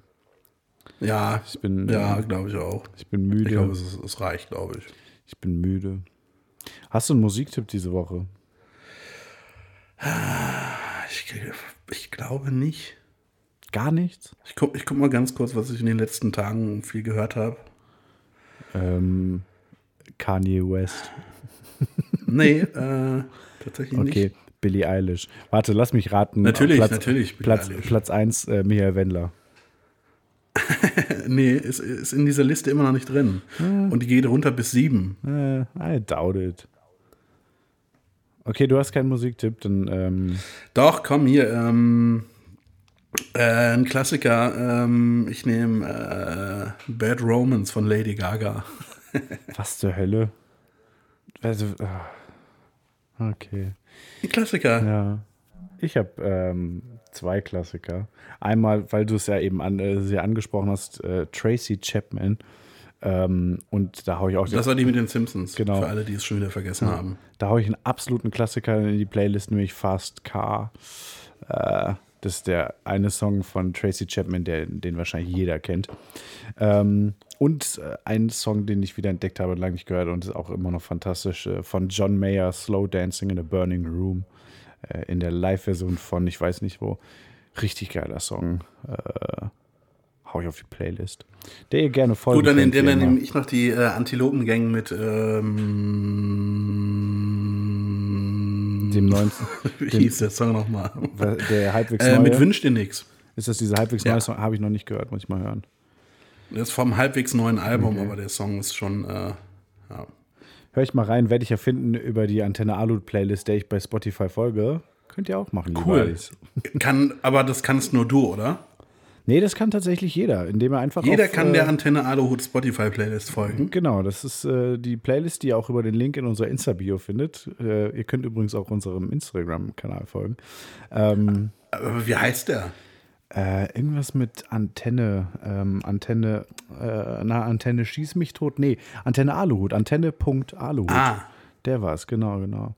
Ja, Ich bin, ja, äh, glaube ich auch. ich bin müde. Ich glaube, es, es reicht, glaube ich. ich bin müde. Hast du einen Musiktipp diese Woche? Ich. Ich glaube nicht. Gar nichts? Ich guck, ich guck mal ganz kurz, was ich in den letzten Tagen viel gehört habe. Ähm, Kanye West. Nee, äh, tatsächlich Okay, nicht. Billie Eilish. Warte, lass mich raten. Natürlich, Platz, natürlich, Billie Platz, Eilish. Platz 1, äh, Michael Wendler. Nee, ist, ist in dieser Liste immer noch nicht drin. Und die geht runter bis sieben. Äh, I doubt it. Okay, du hast keinen Musiktipp, dann ähm, Doch, komm hier. Ähm, Äh, ein Klassiker, ähm, ich nehme äh, Bad Romance von Lady Gaga. Was zur Hölle? Also, ah. okay. Ein Klassiker. Ja. Ich habe ähm, zwei Klassiker. Einmal, weil du es ja eben an, äh, sehr angesprochen hast, äh, Tracy Chapman. Ähm, und da hau ich auch Das war die mit den Simpsons. Genau. Für alle, die es schon wieder vergessen haben. Da hau ich einen absoluten Klassiker in die Playlist, nämlich Fast Car. Äh, das ist der eine Song von Tracy Chapman, der, den wahrscheinlich jeder kennt. Ähm, und äh, ein Song, den ich wieder entdeckt habe und lange nicht gehört und ist auch immer noch fantastisch, äh, von John Mayer, Slow Dancing in a Burning Room. Äh, in der Live-Version von ich weiß nicht wo. Richtig geiler Song. Hau ich auf die Playlist. Der ihr gerne folgen Gut, dann, könnt, dann, nehme ich noch die äh, Antilopengang mit ähm, dem 19. Wie dem- hieß der Song nochmal? Der halbwegs Äh, mit Wünsch dir nix. Ist das dieser halbwegs Ja. neue Song? Habe ich noch nicht gehört, muss ich mal hören. Das ist vom halbwegs neuen Album, aber der Song ist schon, äh, ja. Hör ich mal rein, werde ich ja finden über die Antenne Alu Playlist, der ich bei Spotify folge. Könnt ihr auch machen, Cool. Kann, aber das kannst nur du, oder? Nee, das kann tatsächlich jeder, indem er einfach Jeder auf, kann äh, der Antenne Aluhut Spotify Playlist folgen. Genau, das ist äh, die Playlist, die ihr auch über den Link in unserer Insta-Bio findet. Äh, ihr könnt übrigens auch unserem Instagram-Kanal folgen. Ähm, Aber wie heißt der? äh, irgendwas mit Antenne, ähm, Antenne, äh, na, Antenne schieß mich tot. Nee, Antenne Aluhut, Antenne.aluhut. Ah. Der war es, genau, genau.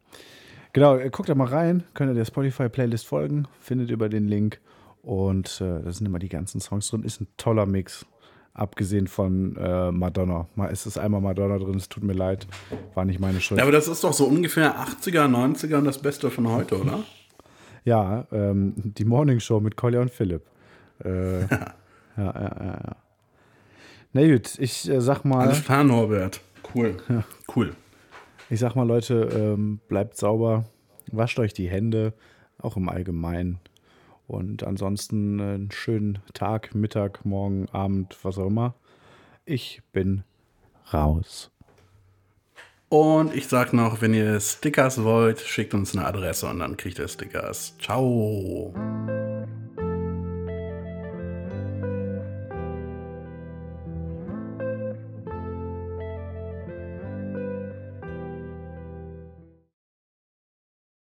Genau, äh, guckt da mal rein, könnt ihr der Spotify-Playlist folgen, findet über den Link. Und äh, da sind immer die ganzen Songs drin. Ist ein toller Mix. Abgesehen von äh, Madonna. Mal ist es einmal Madonna drin, es tut mir leid. War nicht meine Schuld. Ja, aber das ist doch so ungefähr 80er, 90er und das Beste von heute, oder? Ja, ähm, die Morning Show mit Collier und Philipp. Äh, ja, ja, ja, ja. Na gut, ich äh, sag mal, Alles klar, Norbert. Cool. Cool. ich sag mal, Leute, ähm, bleibt sauber, wascht euch die Hände, auch im Allgemeinen. Und ansonsten äh, einen schönen Tag, Mittag, Morgen, Abend, was auch immer. Ich bin raus. Und ich sag noch, wenn ihr Stickers wollt, schickt uns eine Adresse und dann kriegt ihr Stickers. Ciao.